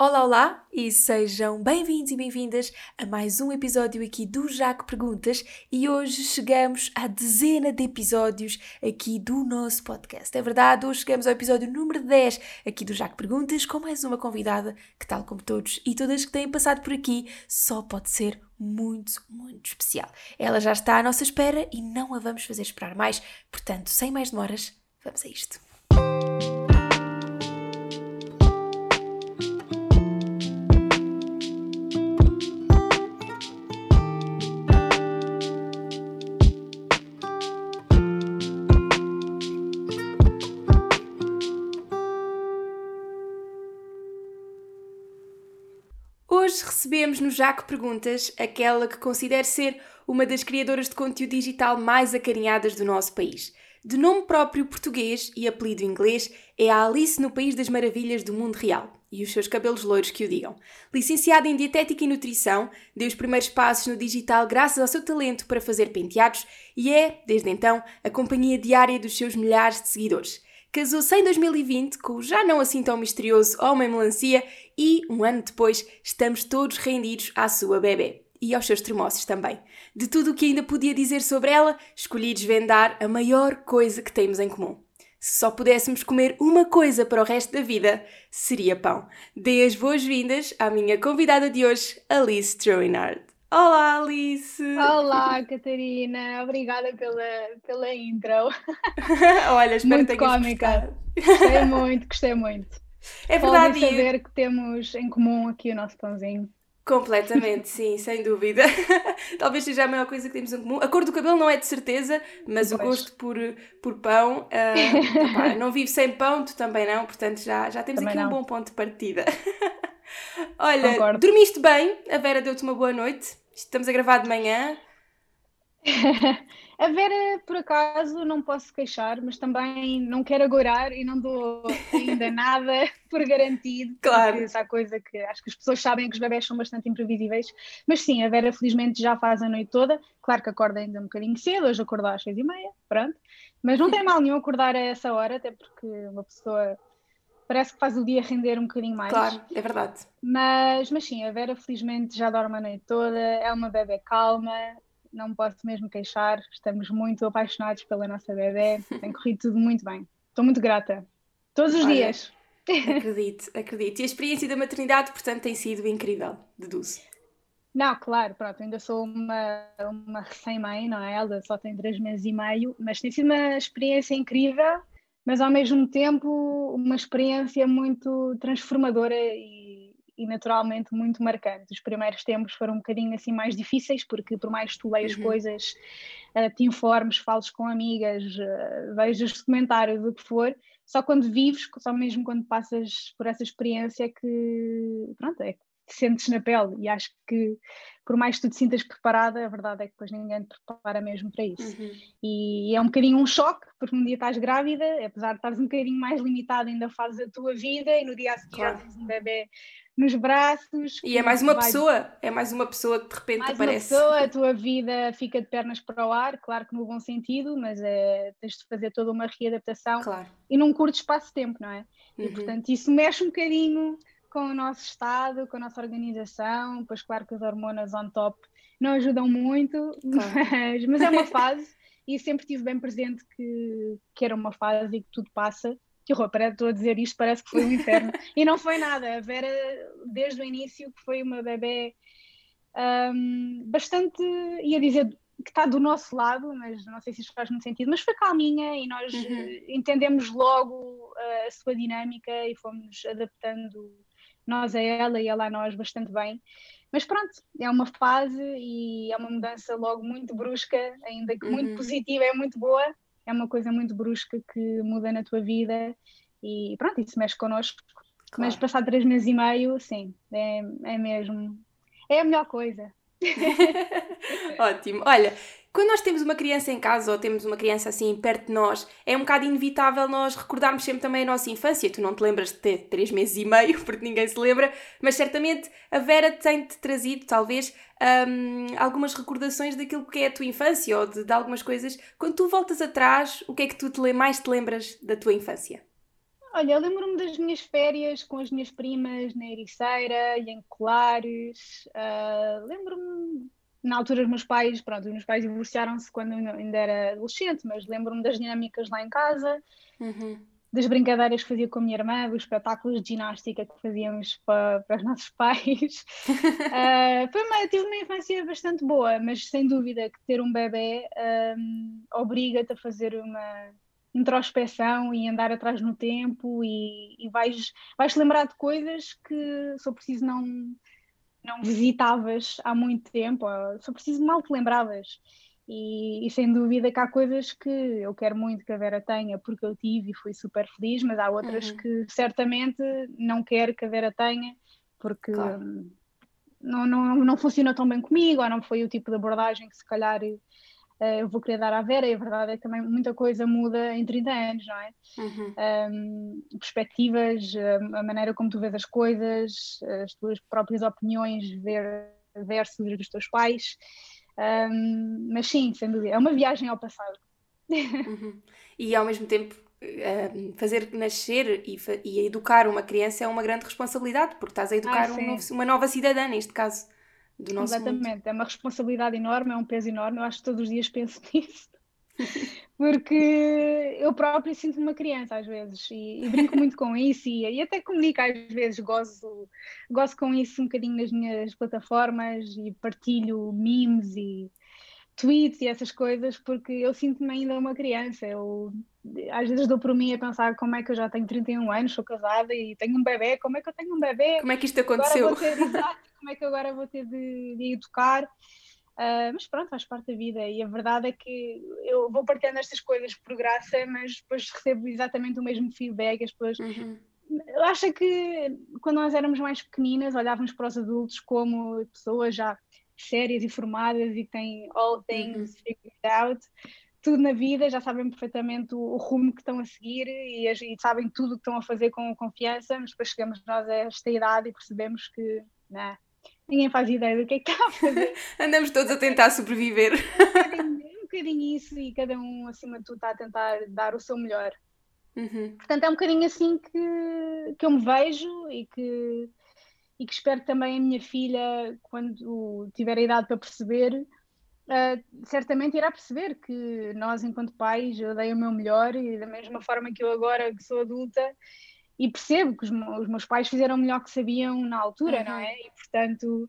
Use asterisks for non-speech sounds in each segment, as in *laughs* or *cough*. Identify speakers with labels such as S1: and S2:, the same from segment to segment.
S1: Olá, olá e sejam bem-vindos e bem-vindas a mais um episódio aqui do Jaco Perguntas e hoje chegamos à dezena de episódios aqui do nosso podcast. É verdade, hoje chegamos ao episódio número 10 aqui do Jaco Perguntas com mais uma convidada que, tal como todos e todas que têm passado por aqui, só pode ser muito, muito especial. Ela já está à nossa espera e não a vamos fazer esperar mais, portanto, sem mais demoras, vamos a isto. Recebemos no Jaco Perguntas aquela que considero ser uma das criadoras de conteúdo digital mais acarinhadas do nosso país. De nome próprio português e apelido inglês, é a Alice no País das Maravilhas do Mundo Real. E os seus cabelos loiros que o digam. Licenciada em Dietética e Nutrição, deu os primeiros passos no digital graças ao seu talento para fazer penteados e é, desde então, a companhia diária dos seus milhares de seguidores. Casou-se em 2020 com o já não assim tão misterioso Homem Melancia e, um ano depois, estamos todos rendidos à sua bebê. E aos seus termossos também. De tudo o que ainda podia dizer sobre ela, escolhi desvendar a maior coisa que temos em comum. Se só pudéssemos comer uma coisa para o resto da vida, seria pão. Dê as boas-vindas à minha convidada de hoje, Alice Troinard. Olá, Alice!
S2: Olá, Catarina! Obrigada pela, pela intro. *laughs*
S1: Olha, espero
S2: muito
S1: que tenhas
S2: cómica.
S1: gostado.
S2: Gostei muito, gostei muito.
S1: É
S2: Podem
S1: verdade, e-
S2: saber que temos em comum aqui o nosso pãozinho.
S1: completamente, sim, sem dúvida. *laughs* Talvez seja a maior coisa que temos em comum. A cor do cabelo não é de certeza, mas o
S2: Pois.
S1: gosto por, por pão. ah, pá, *laughs* não vivo sem pão, tu também não, portanto já, já temos
S2: Também
S1: aqui um
S2: não.
S1: bom ponto de partida. *laughs* Olha,
S2: Concordo.
S1: dormiste bem? A Vera deu-te uma boa noite? Estamos a gravar de manhã.
S2: A Vera, por acaso, não posso queixar, mas também não quero agorar e não dou ainda *laughs* nada por garantido.
S1: Claro.
S2: Essa coisa que acho que as pessoas sabem que os bebés são bastante imprevisíveis. Mas sim, a Vera felizmente já faz a noite toda. Claro que acorda ainda um bocadinho cedo, hoje acordou às seis e meia, pronto. Mas não tem mal nenhum acordar a essa hora, até porque uma pessoa parece que faz o dia render um bocadinho mais.
S1: Claro, é verdade.
S2: Mas, mas sim, a Vera felizmente já dorme a noite toda, é uma bebê calma, não posso mesmo queixar, estamos muito apaixonados pela nossa bebê, tem corrido tudo muito bem. Estou muito grata. Todos os
S1: Olha.
S2: dias.
S1: Acredito, acredito. E a experiência da maternidade, portanto, tem sido incrível, deduzo.
S2: Não, claro, pronto, ainda sou uma, uma recém-mãe, não é? Ela só tem três meses e meio, mas tem sido uma experiência incrível, mas ao mesmo tempo uma experiência muito transformadora e, e naturalmente muito marcante. Os primeiros tempos foram um bocadinho assim mais difíceis, porque por mais que tu leias
S1: Uhum.
S2: coisas, eh, te informes, fales com amigas, eh, vejas documentários, o que for, só quando vives, só mesmo quando passas por essa experiência é que, pronto, é que te sentes na pele e acho que por mais que tu te sintas preparada, a verdade é que depois ninguém te prepara mesmo para isso.
S1: Uhum.
S2: E é um bocadinho um choque, porque um dia estás grávida, apesar de estares um bocadinho mais limitada, ainda fazes a tua vida e no dia a seguir
S1: Claro.
S2: um bebê nos braços.
S1: E é mais uma
S2: vai-
S1: pessoa, é mais uma pessoa que de repente
S2: mais uma
S1: aparece.
S2: pessoa, a tua vida fica de pernas para o ar, claro que no bom sentido, mas é, tens de fazer toda uma readaptação
S1: Claro.
S2: e num curto espaço de tempo, não é? E
S1: Uhum.
S2: portanto isso mexe um bocadinho com o nosso estado, com a nossa organização, pois claro que as hormonas on top não ajudam muito, *laughs* mas, mas é uma *laughs* fase e sempre tive bem presente que, que era uma fase e que tudo passa. Que horror, parece, estou a dizer isto, parece que foi um inferno. *laughs* e não foi nada. A Vera, desde o início, que foi uma bebê hum, bastante, ia dizer que está do nosso lado, mas não sei se isto faz muito sentido, mas foi calminha e nós
S1: Uhum.
S2: eh, entendemos logo eh, a sua dinâmica e fomos adaptando nós a ela e ela a nós bastante bem. Mas pronto, é uma fase e é uma mudança logo muito brusca, ainda que muito
S1: Uhum.
S2: positiva, é muito boa, é uma coisa muito brusca que muda na tua vida e pronto, isso mexe connosco. Mas
S1: Claro.
S2: passar três meses e meio, sim, é, é mesmo, é a melhor coisa. *laughs*
S1: Ótimo. Olha, quando nós temos uma criança em casa ou temos uma criança assim perto de nós, é um bocado inevitável nós recordarmos sempre também a nossa infância. Tu não te lembras de ter três meses e meio, *laughs* porque ninguém se lembra, mas certamente a Vera tem-te trazido, talvez, hum, algumas recordações daquilo que é a tua infância ou de, de algumas coisas. Quando tu voltas atrás, o que é que tu te, mais te lembras da tua infância?
S2: Olha, eu lembro-me das minhas férias com as minhas primas na Ericeira e em Colares. Uh, lembro-me, na altura, os meus pais, pronto, os meus pais divorciaram-se quando eu ainda era adolescente, mas lembro-me das dinâmicas lá em casa. Uhum das brincadeiras que fazia com a minha irmã, dos espetáculos de ginástica que fazíamos para, para os *laughs* nossos pais. uh, *laughs* foi uma, tive uma infância bastante boa, mas sem dúvida que ter um bebê um, obriga-te a fazer uma introspeção e andar atrás no tempo e, e vais, vais lembrar de coisas que só preciso não não visitavas há muito tempo, só preciso mal te lembravas. E, e, sem dúvida que há coisas que eu quero muito que a Vera tenha porque eu tive e fui super feliz, mas há outras uhum. que certamente não quero que a Vera tenha porque claro. não, não, não funcionou tão bem comigo ou não foi o tipo de abordagem que se calhar eu vou querer dar à Vera. E a verdade é que também muita coisa muda em 30 anos, não é? Uhum. Um, perspectivas, a maneira como tu vês as coisas, as tuas próprias opiniões ver versus dos teus pais. Um, mas sim, sem dúvida, é uma viagem ao passado.
S1: Uhum. E ao mesmo tempo, fazer nascer e, e, educar uma criança é uma grande responsabilidade, porque estás a educar ah, um novo, uma nova cidadã, neste caso, do nosso
S2: Exatamente,
S1: mundo.
S2: é uma responsabilidade enorme, é um peso enorme, eu acho que todos os dias penso *laughs* nisso. Porque eu própria sinto-me uma criança às vezes e, e brinco muito com isso e, e, até comunico às vezes, gozo, gozo com isso um bocadinho nas minhas plataformas e partilho memes e tweets e essas coisas porque eu sinto-me ainda uma criança. Eu às vezes dou por mim a pensar como é que eu já tenho 31 anos, sou casada e tenho um bebê, como é que eu tenho um bebê?
S1: Como é que isto aconteceu?
S2: Ter, *laughs* como é que agora vou ter de, de educar? Uh, mas pronto, faz parte da vida e a verdade é que eu vou partilhando estas coisas por graça, mas depois recebo exatamente o mesmo feedback. As pessoas. Uhum. Eu acho que quando nós éramos mais pequeninas, olhávamos para os adultos como pessoas já sérias e formadas e que têm all things figured out, tudo na vida, já sabem perfeitamente o, o rumo que estão a seguir e, e, sabem tudo o que estão a fazer com confiança, mas depois chegamos nós a esta idade e percebemos que. Nah, ninguém faz ideia do que é que está a fazer. *laughs*
S1: Andamos todos a tentar sobreviver.
S2: um bocadinho isso e cada um, acima de tudo, está a tentar dar o seu melhor. Uhum. Portanto, é um bocadinho assim que, que eu me vejo e que, e que espero também a minha filha, quando tiver a idade para perceber, uh, certamente irá perceber que nós, enquanto pais, eu dei o meu melhor e da mesma forma que eu agora, que sou adulta, e percebo que os, os, meus pais fizeram o melhor que sabiam na altura, uhum. não é? E portanto,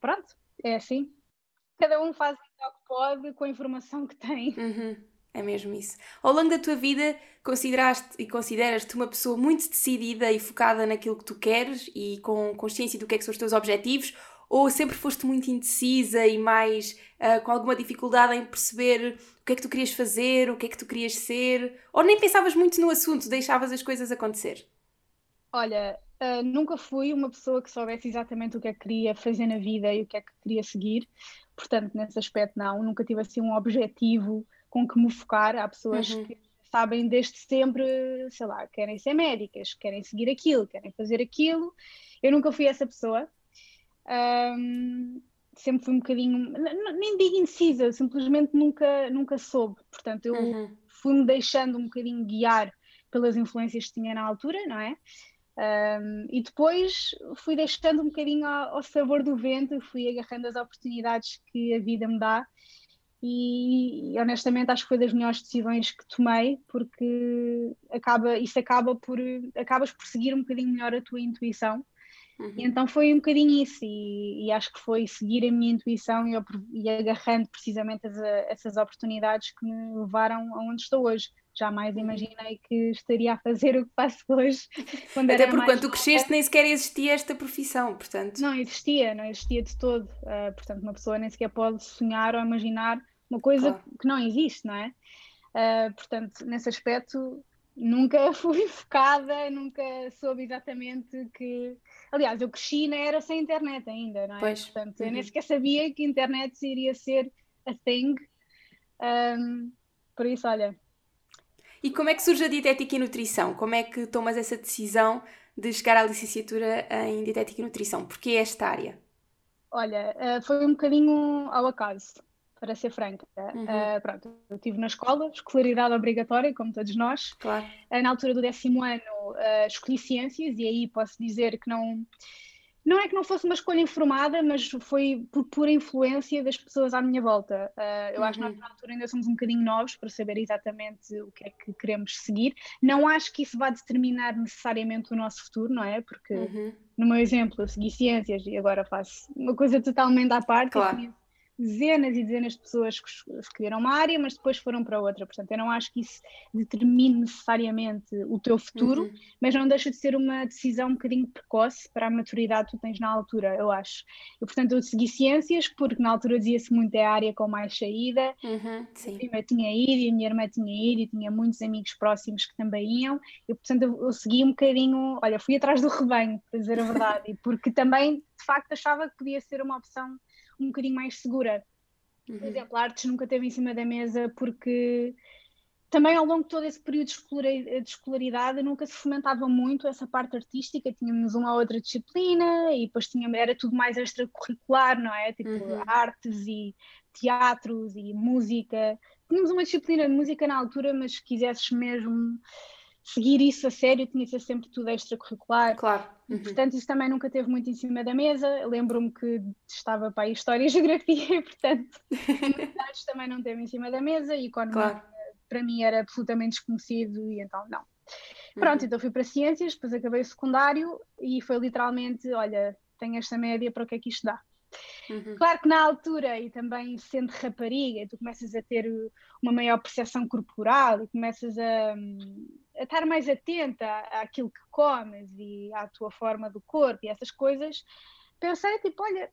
S2: pronto, é assim. Cada um faz o que pode com a informação que tem.
S1: Uhum. É mesmo isso. Ao longo da tua vida, consideraste e consideras-te uma pessoa muito decidida e focada naquilo que tu queres e com consciência do que é que são os teus objetivos? Ou sempre foste muito indecisa e mais uh, com alguma dificuldade em perceber o que é que tu querias fazer, o que é que tu querias ser? Ou nem pensavas muito no assunto, deixavas as coisas acontecer?
S2: Olha, uh, nunca fui uma pessoa que soubesse exatamente o que é que queria fazer na vida e o que é que queria seguir, portanto, nesse aspecto, não. Nunca tive assim um objetivo com que me focar. Há pessoas uhum. que sabem desde sempre, sei lá, querem ser médicas, querem seguir aquilo, querem fazer aquilo. Eu nunca fui essa pessoa. Um, sempre fui um bocadinho, nem digo indecisa, simplesmente nunca, nunca soube. Portanto, eu uhum. fui-me deixando um bocadinho guiar pelas influências que tinha na altura, não é? Um, e depois fui deixando um bocadinho ao, ao, sabor do vento, fui agarrando as oportunidades que a vida me dá e, honestamente acho que foi das melhores decisões que tomei porque acaba, isso acaba por acabas por seguir um bocadinho melhor a tua intuição uhum. e então foi um bocadinho isso e, e, acho que foi seguir a minha intuição e, e agarrando precisamente as, essas oportunidades que me levaram aonde estou hoje jamais imaginei que estaria a fazer o que faço hoje. *laughs*
S1: Até porque quando tu cresceste nem sequer existia esta profissão, portanto.
S2: Não existia, não existia de todo. Uh, portanto, uma pessoa nem sequer pode sonhar ou imaginar uma coisa claro. que não existe, não é? Uh, portanto, nesse aspecto, nunca *laughs* fui focada, nunca soube exatamente que. Aliás, eu cresci na era sem internet ainda, não é?
S1: Pois.
S2: Portanto, eu nem uhum. sequer sabia que a internet iria ser a thing. Um, por isso, olha,
S1: e como é que surge a dietética e nutrição? Como é que tomas essa decisão de chegar à licenciatura em dietética e nutrição? Porquê esta área?
S2: Olha, eh, foi um bocadinho ao acaso. Para ser franca. Uhum. Uh, pronto, eu estive na escola, escolaridade obrigatória, como todos nós.
S1: Claro.
S2: Uh, na altura do décimo ano, uh, escolhi ciências e aí posso dizer que não não é que não fosse uma escolha informada, mas foi por pura influência das pessoas à minha volta. Eu uhum. acho que nós, uhum. na altura, ainda somos um bocadinho novos para saber exatamente o que é que queremos seguir. Não acho que isso vá determinar necessariamente o nosso futuro, não é? Porque, uhum. no meu exemplo, eu segui ciências e agora faço uma coisa totalmente à parte.
S1: Claro
S2: dezenas e dezenas de pessoas que escolheram uma área, mas depois foram para outra. Portanto, eu não acho que isso determine necessariamente o teu futuro, uhum. mas não deixa de ser uma decisão um bocadinho precoce para a maturidade que tu tens na altura, eu acho. E, portanto, eu segui ciências, porque na altura dizia-se muito é a área com mais saída.
S1: Uhum, sim.
S2: Eu tinha ido e a minha irmã tinha ido e tinha muitos amigos próximos que também iam. E, portanto, eu, eu segui um bocadinho, olha, fui atrás do rebanho, para dizer a verdade, *laughs* e porque também, de facto, achava que podia ser uma opção um bocadinho mais segura. Uhum. Por exemplo, a artes nunca teve em cima da mesa porque também ao longo de todo esse período de escolaridade nunca se fomentava muito essa parte artística, tínhamos uma ou outra disciplina e depois tinha, era tudo mais extracurricular, não é? Tipo uhum. artes e teatros e música. Tínhamos uma disciplina de música na altura, mas se quisesses mesmo seguir isso a sério tinha de ser sempre tudo extracurricular.
S1: Claro.
S2: Uhum. Portanto, isso também nunca teve muito em cima da mesa. Lembro-me que estava para a História e *laughs* Geografia, portanto, humanidades também não teve em cima da mesa e Economia claro. para mim era absolutamente desconhecido e então não. Pronto, uhum. então fui para Ciências, depois acabei o secundário e foi literalmente, olha, tenho esta média, para o que é que isto dá? Uhum. Claro que na altura, e também sendo rapariga, tu começas a ter uma maior percepção corporal e começas a, a estar mais atenta àquilo que comes e à tua forma do corpo e essas coisas, pensei tipo, olha,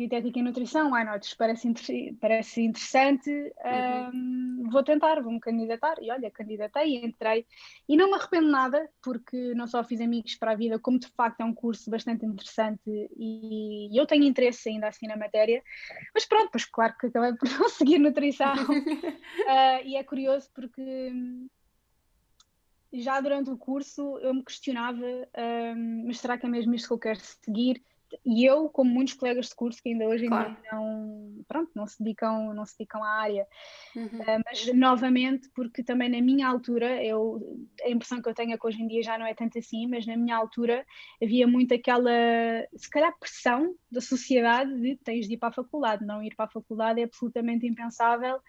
S2: dietética e nutrição, why not? Parece, parece interessante, uhum. um, vou tentar, vou-me candidatar. E olha, candidatei e entrei. E não me arrependo nada, porque não só fiz amigos para a vida, como de facto é um curso bastante interessante e, eu tenho interesse ainda assim na matéria. Mas pronto, pois claro que acabei *laughs* por não seguir nutrição. uh, *laughs* e é curioso porque já durante o curso eu me questionava, um, mas será que é mesmo isto que eu quero seguir? e eu, como muitos colegas de curso que ainda hoje claro. não, pronto, não se dedicam, não se dedicam à área, uhum. uh, mas novamente porque também na minha altura, eu, a impressão que eu tenho é que hoje em dia já não é tanto assim, mas na minha altura havia muito aquela, se calhar pressão da sociedade de tens de ir para a faculdade, não ir para a faculdade é absolutamente impensável.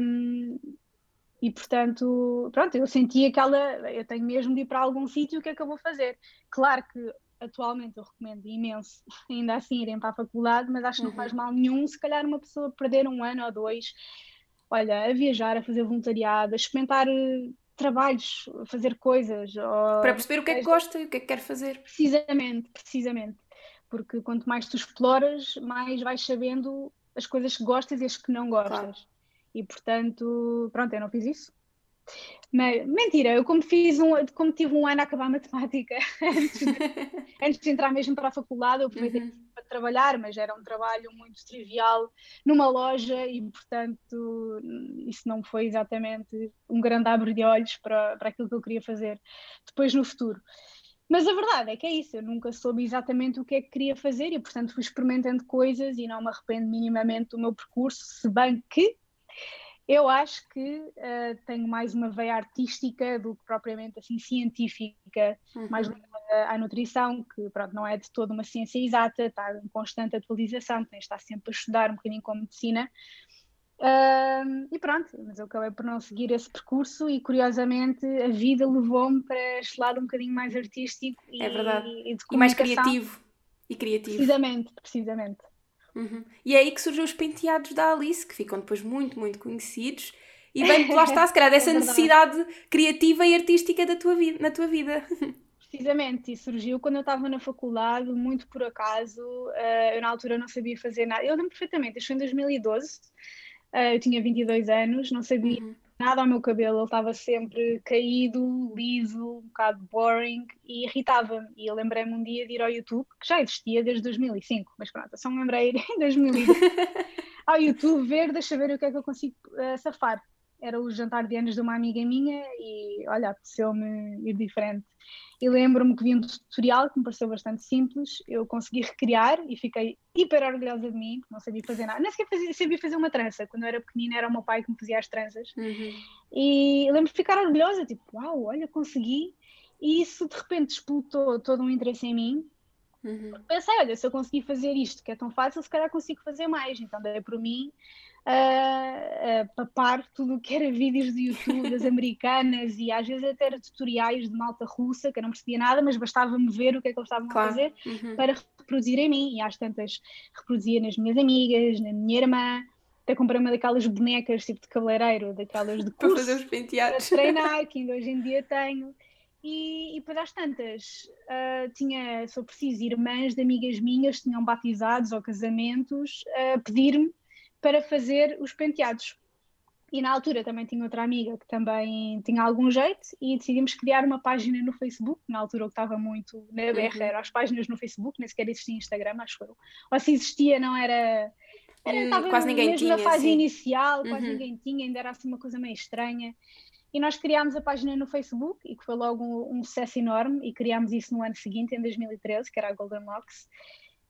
S2: Um, e portanto, pronto, eu senti aquela, eu tenho mesmo de ir para algum sítio, o que é que eu vou fazer? Claro que atualmente eu recomendo imenso *laughs* ainda assim irem para a faculdade, mas acho que não faz uhum. mal nenhum se calhar uma pessoa perder um ano ou dois, olha, a viajar, a fazer voluntariado, a experimentar eh, trabalhos, a fazer coisas. Ou...
S1: Para perceber o que é que gosta e o que é que quer fazer.
S2: Precisamente, precisamente. Porque quanto mais tu exploras, mais vais sabendo as coisas que gostas e as que não gostas. Claro. E portanto, pronto, eu não fiz isso. Mas, mentira, eu como fiz um, como tive um ano a acabar a matemática *laughs* antes de, *laughs* antes de entrar mesmo para a faculdade, eu aproveitei uhum. para trabalhar, mas era um trabalho muito trivial numa loja e, portanto, isso não foi exatamente um grande abre de olhos para, para aquilo que eu queria fazer depois no futuro. Mas a verdade é que é isso, eu nunca soube exatamente o que é que queria fazer e, portanto, fui experimentando coisas e não me arrependo minimamente do meu percurso, se bem que eu acho que uh, tenho mais uma veia artística do que propriamente assim científica, uhum. mais ligada à nutrição, que pronto, não é de toda uma ciência exata, está em constante atualização, tem de estar sempre a estudar um bocadinho com medicina. Uh, e pronto, mas eu acabei por não seguir esse percurso e curiosamente a vida levou-me para este lado um bocadinho mais artístico
S1: e, é verdade. e, e mais criativo. E criativo.
S2: Precisamente, precisamente.
S1: Uhum. E é aí que surgiu os penteados da Alice, que ficam depois muito, muito conhecidos. E bem, lá está, se calhar, *laughs* dessa é necessidade criativa e artística da tua vida, na tua vida. *laughs*
S2: Precisamente, e surgiu quando eu estava na faculdade, muito por acaso. Uh, eu, na altura, não sabia fazer nada. Eu lembro perfeitamente, isto foi em 2012. Uh, eh, eu tinha 22 anos, não sabia uhum nada ao meu cabelo, ele estava sempre caído, liso, um bocado boring e irritava-me. E eu lembrei-me um dia de ir ao YouTube, que já existia desde 2005, mas pronto, só me lembrei *laughs* em 2005, *laughs* ao YouTube ver, deixa ver o que é que eu consigo uh, safar. Era o jantar de anos de uma amiga minha e olha, apeteceu-me ir diferente. E lembro-me que vi um tutorial que me pareceu bastante simples, eu consegui recriar e fiquei hiper orgulhosa de mim, não sabia fazer nada. Nem sequer fazia, sabia fazer uma trança. Quando eu era pequenina era o meu pai que me fazia as tranças. Uhum. E lembro-me de ficar orgulhosa, tipo, uau, olha, consegui. E isso de repente explotou todo um interesse em mim. Uhum. Pensei, olha, se eu conseguir fazer isto que é tão fácil, se calhar consigo fazer mais. Então dei por mim a, a papar tudo o que era vídeos do YouTube das americanas e às vezes até era tutoriais de malta russa, que eu não percebia nada, mas bastava-me ver o que é que eles estavam claro. a fazer uhum. para reproduzir em mim. E às tantas reproduzia nas minhas amigas, na minha irmã. Até comprei uma daquelas bonecas tipo de cabeleireiro, daquelas de curso, *laughs*
S1: para fazer os penteados.
S2: Para treinar, *laughs* que ainda hoje em dia tenho. E, e depois às tantas, uh, tinha, se eu preciso, irmãs de amigas minhas tinham batizados ou casamentos a uh, pedir-me para fazer os penteados. E na altura também tinha outra amiga que também tinha algum jeito e decidimos criar uma página no Facebook. Na altura eu estava muito na berra, uhum. eram as páginas no Facebook, nem sequer existia Instagram, acho eu. Ou se existia, não era. era hum, quase ninguém mesmo tinha. na fase sim. inicial, quase uhum. ninguém tinha, ainda era assim uma coisa meio estranha. E nós criámos a página no Facebook e que foi logo um, um sucesso enorme e criámos isso no ano seguinte, em 2013, que era a Golden Locks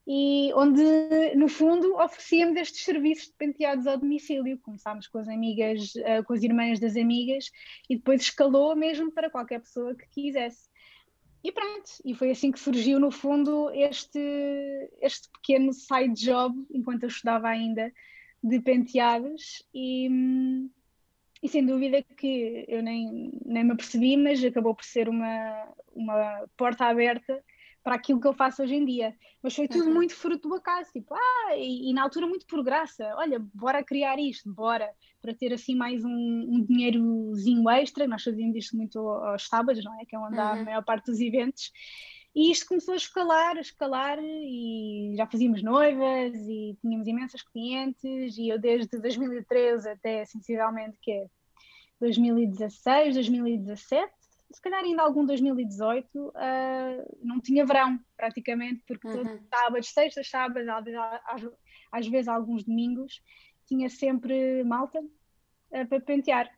S2: e onde, no fundo, oferecíamos estes serviços de penteados ao domicílio. Começámos com as amigas, eh, com as irmãs das amigas e depois escalou mesmo para qualquer pessoa que quisesse. E pronto, e foi assim que surgiu, no fundo, este, este pequeno side job, enquanto eu estudava ainda, de penteados. E, e sem dúvida que eu nem, nem me apercebi, mas acabou por ser uma, uma porta aberta para aquilo que eu faço hoje em dia. Mas foi tudo uhum. muito fruto do acaso, tipo, ah, e, e, na altura muito por graça, olha, bora criar isto, bora, para ter assim mais um, um dinheirozinho extra, nós fazíamos isto muito aos sábados, não é? Que é onde uhum. há a uhum. maior parte dos eventos. E isto começou a escalar, a escalar, e já fazíamos noivas e tínhamos imensas clientes, e eu desde 2013 até sensivelmente que é 2016, 2017, se calhar ainda algum 2018, uh, ah, não tinha verão, praticamente, porque uhum. todos sábados, sextas, sábados, às, às, vezes alguns domingos, tinha sempre malta uh, para pentear.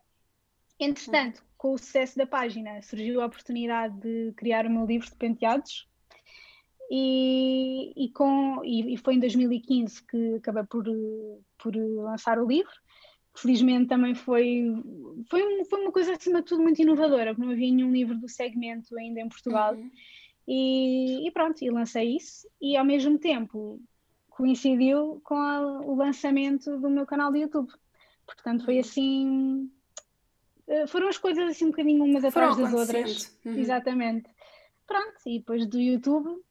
S2: Entretanto, uhum. com o sucesso da página, surgiu a oportunidade de criar o meu livro de penteados. E, e, com, e, e foi em 2015 que acabei por, por lançar o livro felizmente também foi, foi, foi uma coisa acima de tudo muito inovadora, porque não havia nenhum livro do segmento ainda em Portugal. Uhum. E, e, pronto, e lancei isso, e ao mesmo tempo coincidiu com a, o lançamento do meu canal de YouTube. Portanto, foi uhum. assim. Eh, foram as coisas assim um bocadinho umas atrás das outras. Uhum. Exatamente. Pronto, e depois do YouTube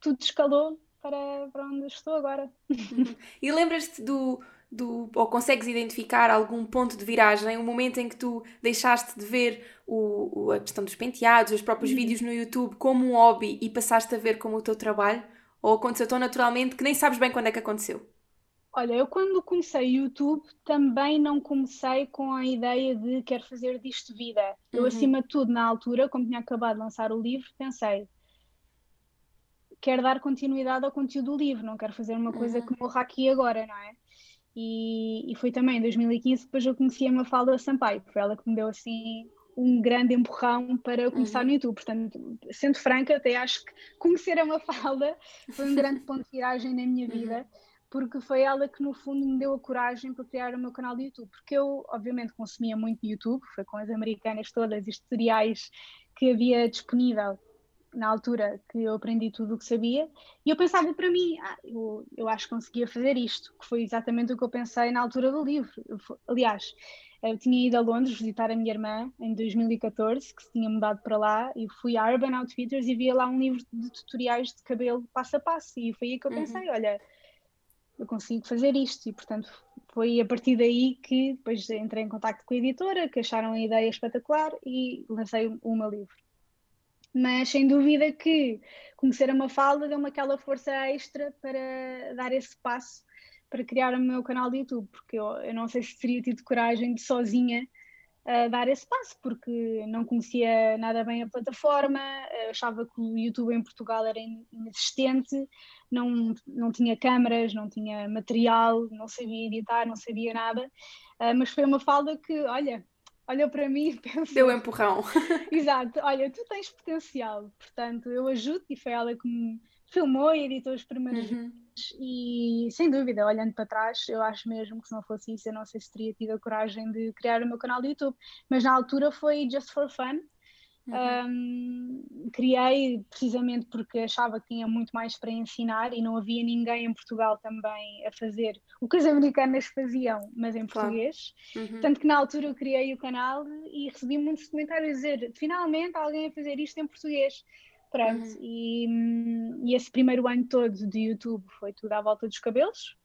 S2: tudo escalou para, para onde estou agora.
S1: Uhum. E lembras-te do, do, ou consegues identificar algum ponto de viragem, um momento em que tu deixaste de ver o, o a questão dos penteados, os próprios uhum. vídeos no YouTube como um hobby e passaste a ver como o teu trabalho? Ou aconteceu tão naturalmente que nem sabes bem quando é que aconteceu?
S2: Olha, eu quando comecei YouTube também não comecei com a ideia de quero fazer disto vida. Eu, uhum. acima de tudo, na altura, como tinha acabado de lançar o livro, pensei quero dar continuidade ao conteúdo do livro, não quero fazer uma coisa uhum. que morra aqui agora, não é? E, e foi também em 2015 depois eu conheci a Mafalda Sampaio, foi ela que me deu assim um grande empurrão para começar uhum. no YouTube. Portanto, sendo franca, até acho que conhecer a Mafalda foi um *laughs* grande ponto de viragem na minha vida, uhum. porque foi ela que no fundo me deu a coragem para criar o meu canal de YouTube. Porque eu, obviamente, consumia muito YouTube, foi com as americanas todas, os tutoriais que havia disponível na altura que eu aprendi tudo o que sabia, e eu pensava para mim, ah, eu, eu acho que conseguia fazer isto, que foi exatamente o que eu pensei na altura do livro. Eu, aliás, eu tinha ido a Londres visitar a minha irmã em 2014, que se tinha mudado para lá, e fui à Urban Outfitters e via lá um livro de tutoriais de cabelo passo a passo, e foi aí que eu uhum. pensei, uhum. olha, eu consigo fazer isto, e portanto foi a partir daí que depois entrei em contato com a editora, que acharam a ideia espetacular e lancei o, o meu livro mas sem dúvida que conhecer a Mafalda deu-me aquela força extra para dar esse passo para criar o meu canal de YouTube, porque eu, eu não sei se teria tido coragem de sozinha uh, dar esse passo, porque não conhecia nada bem a plataforma, achava que o YouTube em Portugal era inexistente, não, não tinha câmaras, não tinha material, não sabia editar, não sabia nada, uh, mas foi uma falda que, olha, olhou para mim e *laughs* pensou.
S1: Deu empurrão. *laughs*
S2: Exato, olha, tu tens potencial, portanto, eu ajudo e foi ela que me filmou e editou os primeiros uhum. vídeos e sem dúvida, olhando para trás, eu acho mesmo que se não fosse isso, eu não sei se teria tido a coragem de criar o meu canal do YouTube, mas na altura foi just for fun. Uhum. Um, criei precisamente porque achava que tinha muito mais para ensinar e não havia ninguém em Portugal também a fazer o que as americanas faziam, mas em claro. português. Uhum. Tanto que na altura eu criei o canal e recebi muitos comentários a dizer finalmente alguém a fazer isto em português. Pronto, uhum. e, e, esse primeiro ano todo de YouTube foi tudo à volta dos cabelos,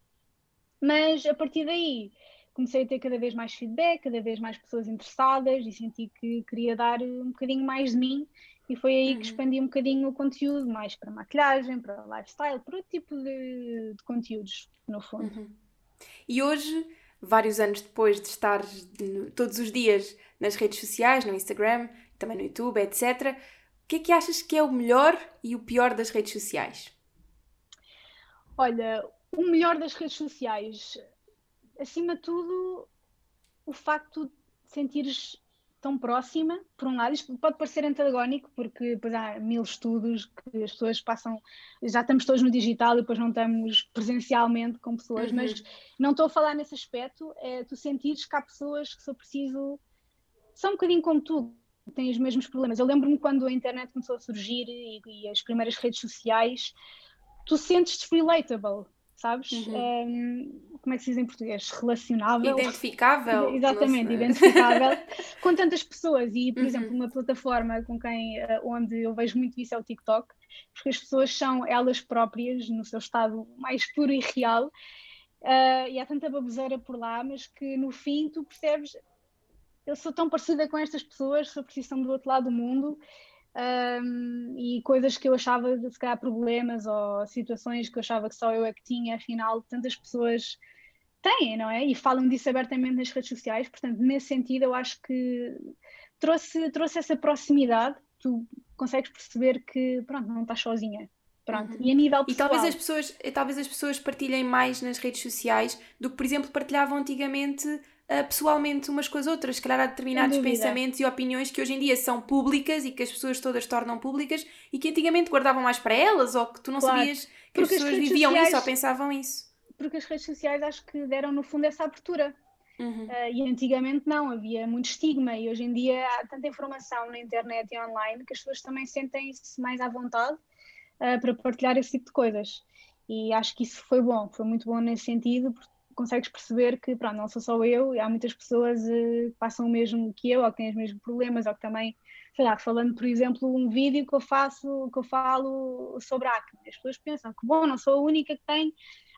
S2: mas a partir daí comecei a ter cada vez mais feedback, cada vez mais pessoas interessadas e senti que queria dar um bocadinho mais de mim e foi aí uhum. que expandi um bocadinho o conteúdo, mais para maquilhagem, para lifestyle, para outro tipo de, de conteúdos, no fundo. Uhum.
S1: E hoje, vários anos depois de estar todos os dias nas redes sociais, no Instagram, também no YouTube, etc., que é que achas que é o melhor e o pior das redes sociais?
S2: Olha, o melhor das redes sociais, acima de tudo, o facto de sentires tão próxima, por um lado, isto pode parecer antagónico, porque depois há mil estudos que as pessoas passam, já estamos todos no digital e depois não estamos presencialmente com pessoas, uhum. mas não estou a falar nesse aspecto, é tu sentires que há pessoas que, eu preciso, são um bocadinho como tu, têm os mesmos problemas. Eu lembro-me quando a internet começou a surgir e, e, as primeiras redes sociais, tu sentes-te relatable, sabes? Uhum. Um, como é que se diz em português? Relacionável.
S1: Identificável. *laughs*
S2: Exatamente, identificável *laughs* com tantas pessoas. E, por uhum. exemplo, uma plataforma com quem, eh, onde eu vejo muito isso é o TikTok, porque as pessoas são elas próprias, no seu estado mais puro e real. Uh, e há tanta baboseira por lá, mas que no fim tu percebes eu sou tão parecida com estas pessoas, sou precisam do outro lado do mundo um, e coisas que eu achava se calhar problemas ou situações que eu achava que só eu é que tinha, afinal tantas pessoas têm, não é? E falam disso abertamente nas redes sociais, portanto, nesse sentido, eu acho que trouxe, trouxe essa proximidade, tu consegues perceber que, pronto, não estás sozinha. Pronto. Uhum. E a nível pessoal...
S1: E talvez as, pessoas, talvez as pessoas partilhem mais nas redes sociais do que, por exemplo, partilhavam antigamente uh, pessoalmente umas com as outras. Se calhar há determinados pensamentos e opiniões que hoje em dia são públicas e que as pessoas todas tornam públicas e que antigamente guardavam mais para elas ou que tu não claro. sabias que porque as pessoas as viviam sociais, isso ou pensavam isso.
S2: Porque as redes sociais acho que deram no fundo essa abertura. Uhum. Uh, e antigamente não, havia muito estigma e hoje em dia há tanta informação na internet e online que as pessoas também sentem-se mais à vontade uh, para partilhar esse tipo de coisas. E acho que isso foi bom, foi muito bom nesse sentido, porque consegues perceber que, pronto, não sou só eu, há muitas pessoas uh, que passam o mesmo que eu, ou que têm os mesmos problemas, ou que também, sei lá, falando, por exemplo, um vídeo que eu faço, que eu falo sobre acne. As pessoas pensam que, bom, não sou a única que tem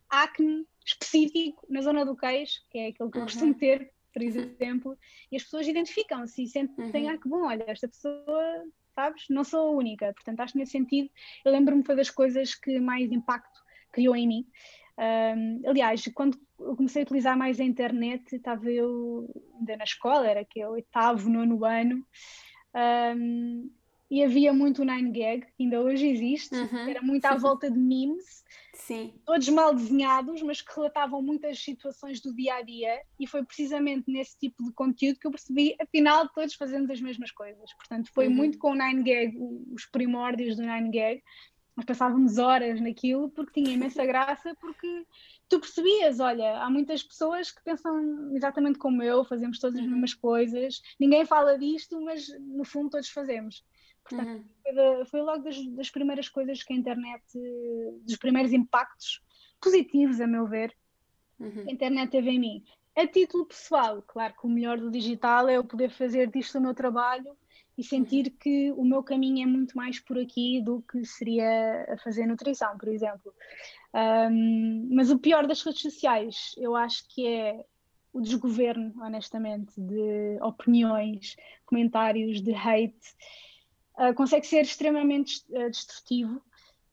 S2: acne específico na zona do queixo, que é aquele que eu uhum. costumo ter, por exemplo, e as pessoas identificam-se e sentem, uhum. ah, que bom, olha, esta pessoa, sabes, não sou a única. Portanto, acho que nesse sentido, eu lembro-me foi das coisas que mais impacto criou em mim. Um, aliás, quando eu comecei a utilizar mais a internet, estava eu ainda na escola, era que é o oitavo, nono ano, um, e havia muito o 9gag, ainda hoje existe, uhum. era muito à *laughs* volta de memes,
S1: Sim.
S2: todos mal desenhados, mas que relatavam muitas situações do dia a dia, e foi precisamente nesse tipo de conteúdo que eu percebi, afinal, todos fazemos as mesmas coisas. Portanto, foi uhum. muito com o 9gag, os primórdios do 9gag, nós passávamos horas naquilo porque tinha imensa graça, porque tu percebias, olha, há muitas pessoas que pensam exatamente como eu, fazemos todas as uhum. mesmas coisas, ninguém fala disto, mas no fundo todos fazemos. Portanto, uhum. foi, de, foi, logo das, das, primeiras coisas que a internet, dos primeiros impactos positivos, a meu ver, uhum. a internet teve em mim. A título pessoal, claro que o melhor do digital é eu poder fazer disto o meu trabalho e sentir que o meu caminho é muito mais por aqui do que seria a fazer nutrição, por exemplo. Um, mas o pior das redes sociais, eu acho que é o desgoverno, honestamente, de opiniões, comentários, de hate. Uh, consegue ser extremamente uh, destrutivo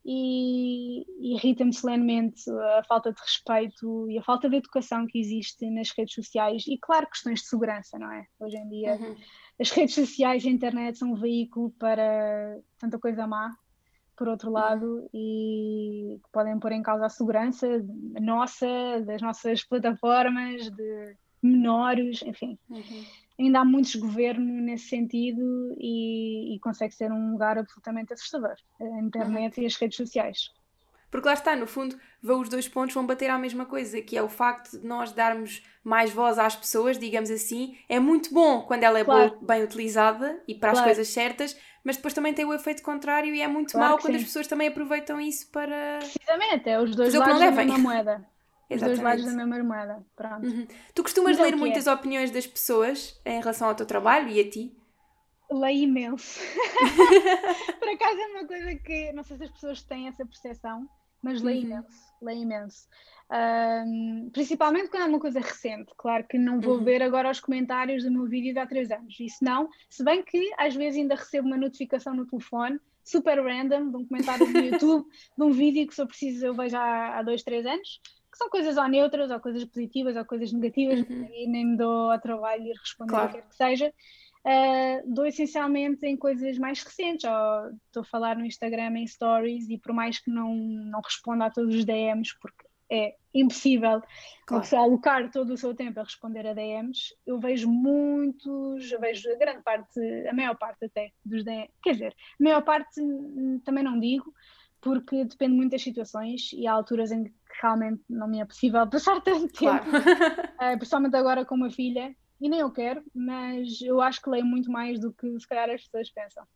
S2: e irrita-me solenemente a falta de respeito e a falta de educação que existe nas redes sociais e, claro, questões de segurança, não é? Hoje em dia. Uhum as redes sociais e a internet são um veículo para tanta coisa má, por outro lado, e que podem pôr em causa a segurança nossa, das nossas plataformas, de menores, enfim. Uhum. ainda há muito desgoverno nesse sentido e, e, consegue ser um lugar absolutamente assustador, a internet uhum. e as redes sociais.
S1: Porque lá está, no fundo, os dois pontos vão bater à mesma coisa, que é o facto de nós darmos mais voz às pessoas, digamos assim. É muito bom quando ela é claro. boa, bem utilizada e para claro. as coisas certas, mas depois também tem o efeito contrário e é muito claro mau quando sim. as pessoas também aproveitam isso para.
S2: Precisamente, é os dois lados da mesma moeda. *laughs* Os dois lados da mesma moeda. Pronto.
S1: Uhum. Tu costumas mas é ler muitas é. opiniões das pessoas em relação ao teu trabalho e a ti?
S2: Leio imenso. *laughs* Por acaso é uma coisa que não sei se as pessoas têm essa percepção, mas leio uhum. imenso, leio imenso. Um, principalmente quando é uma coisa recente. Claro que não vou uhum. ver agora os comentários do meu vídeo de há três anos. Isso não, se bem que às vezes ainda recebo uma notificação no telefone, super random, de um comentário no *laughs* YouTube, de um vídeo que só preciso eu vejo há, há dois, três anos, que são coisas ou neutras, ou coisas positivas, ou coisas negativas, uhum. e nem me dou ao trabalho de responder claro. o que quer que seja. Uh, dou essencialmente em coisas mais recentes, ou estou a falar no Instagram em stories e por mais que não, não responda a todos os DMs, porque é impossível claro. alocar todo o seu tempo a responder a DMs, eu vejo muitos, eu vejo a grande parte, a maior parte até dos DMs, quer dizer, a maior parte também não digo, porque depende muito das situações e há alturas em que realmente não me é possível *laughs* passar tanto tempo, claro. uh, principalmente agora com uma filha, e nem eu quero, mas eu acho que leio muito mais do que se calhar as pessoas pensam.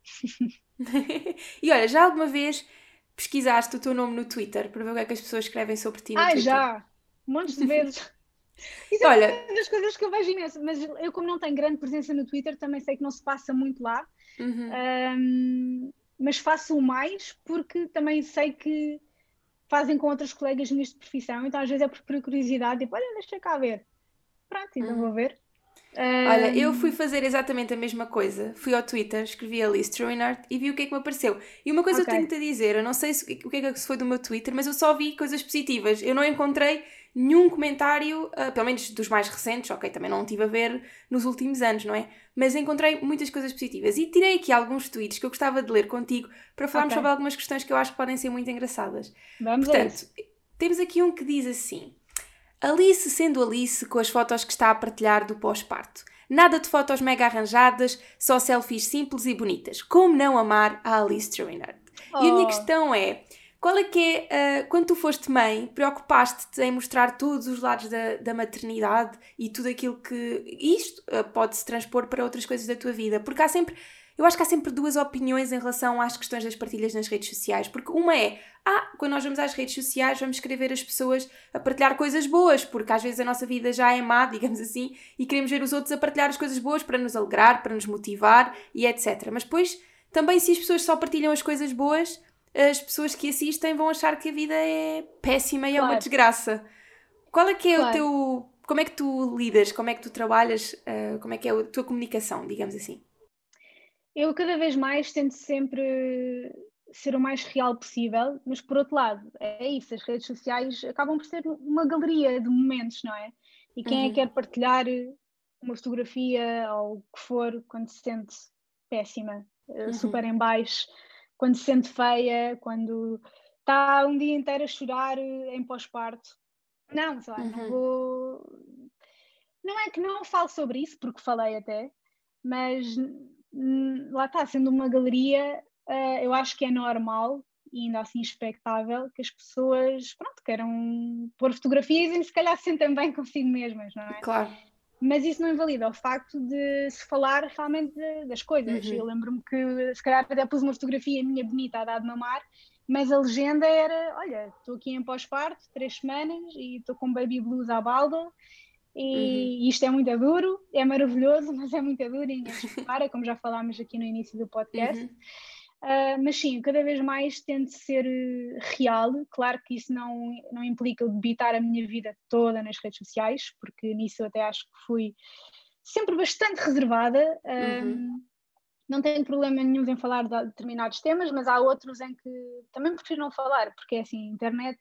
S2: *laughs*
S1: e olha, já alguma vez pesquisaste o teu nome no Twitter para ver o que é que as pessoas escrevem sobre ti no
S2: ah,
S1: Twitter?
S2: já! Montes de vezes. *laughs* Isso é Olha, é uma das coisas que eu vejo imenso, mas eu, como não tenho grande presença no Twitter, também sei que não se passa muito lá. Uhum. Um, mas faço o mais porque também sei que fazem com outros colegas minhas de profissão, então às vezes é por curiosidade, tipo, olha, deixa cá ver. Pronto, então uhum. vou ver.
S1: Olha, eu fui fazer exatamente a mesma coisa. Fui ao Twitter, escrevi a Liz Truinart e vi o que é que me apareceu. E uma coisa okay. eu tenho-te a dizer, eu não sei se, o que é que foi do meu Twitter, mas eu só vi coisas positivas. Eu não encontrei nenhum comentário, uh, pelo menos dos mais recentes, ok, também não tive a ver nos últimos anos, não é? Mas encontrei muitas coisas positivas. E tirei aqui alguns tweets que eu gostava de ler contigo para falarmos okay. sobre algumas questões que eu acho que podem ser muito engraçadas.
S2: Vamos Portanto,
S1: temos aqui um que diz assim. Alice sendo Alice com as fotos que está a partilhar do pós-parto. Nada de fotos mega arranjadas, só selfies simples e bonitas. Como não amar a Alice Trainard? Oh. E a minha oh. questão é, qual é que é, uh, quando tu foste mãe, preocupaste-te em mostrar todos os lados da, da maternidade e tudo aquilo que isto uh, pode-se transpor para outras coisas da tua vida? Porque há sempre eu acho que há sempre duas opiniões em relação às questões das partilhas nas redes sociais, porque uma é, ah, quando nós vamos às redes sociais, vamos escrever as pessoas a partilhar coisas boas, porque às vezes a nossa vida já é má, *laughs* digamos assim, e queremos ver os outros a partilhar as coisas boas para nos alegrar, para nos motivar e etc. Mas depois, também se as pessoas só partilham as coisas boas, as pessoas que assistem vão achar que a vida é péssima e claro. é uma desgraça. Qual é que é claro. o teu. Como é que tu lidas? Como é que tu trabalhas? Uh, como é que é a tua comunicação, digamos assim?
S2: Eu cada vez mais tento sempre ser o mais real possível, mas por outro lado, é isso, as redes sociais acabam por ser uma galeria de momentos, não é? E quem uhum. é que quer partilhar uma fotografia ou o que for quando se sente péssima, eh, uhum. super em baixo, quando se sente feia, quando está um dia inteiro a chorar eh, em pós-parto. Não, sei lá, uhum. não vou. Não é que não falo sobre isso, porque falei até, mas lá está, sendo uma galeria, uh, eu acho que é normal e ainda assim expectável que as pessoas, pronto, queiram pôr fotografias e se calhar se sentem bem *laughs* consigo mesmas, não é?
S1: Claro.
S2: Mas isso não invalida o facto de se falar realmente de, das coisas. Uhum. Eu lembro-me que se calhar até pus uma fotografia minha bonita a dar de mamar, mas a legenda era: olha, estou aqui em pós-parto, três semanas e estou com baby blues à balda e uhum. isto é muito duro, é maravilhoso, *laughs* mas é muito duro e ninguém para, como já falámos aqui no início do podcast. Uhum. Uh, mas sim, cada vez mais tento ser eh, real. Claro que isso não, não implica debitar a minha vida toda nas redes sociais, porque nisso eu até acho que fui sempre bastante reservada. Uhum. não tenho problema nenhum em falar de determinados temas, mas há outros em que também prefiro não falar, porque é assim, internet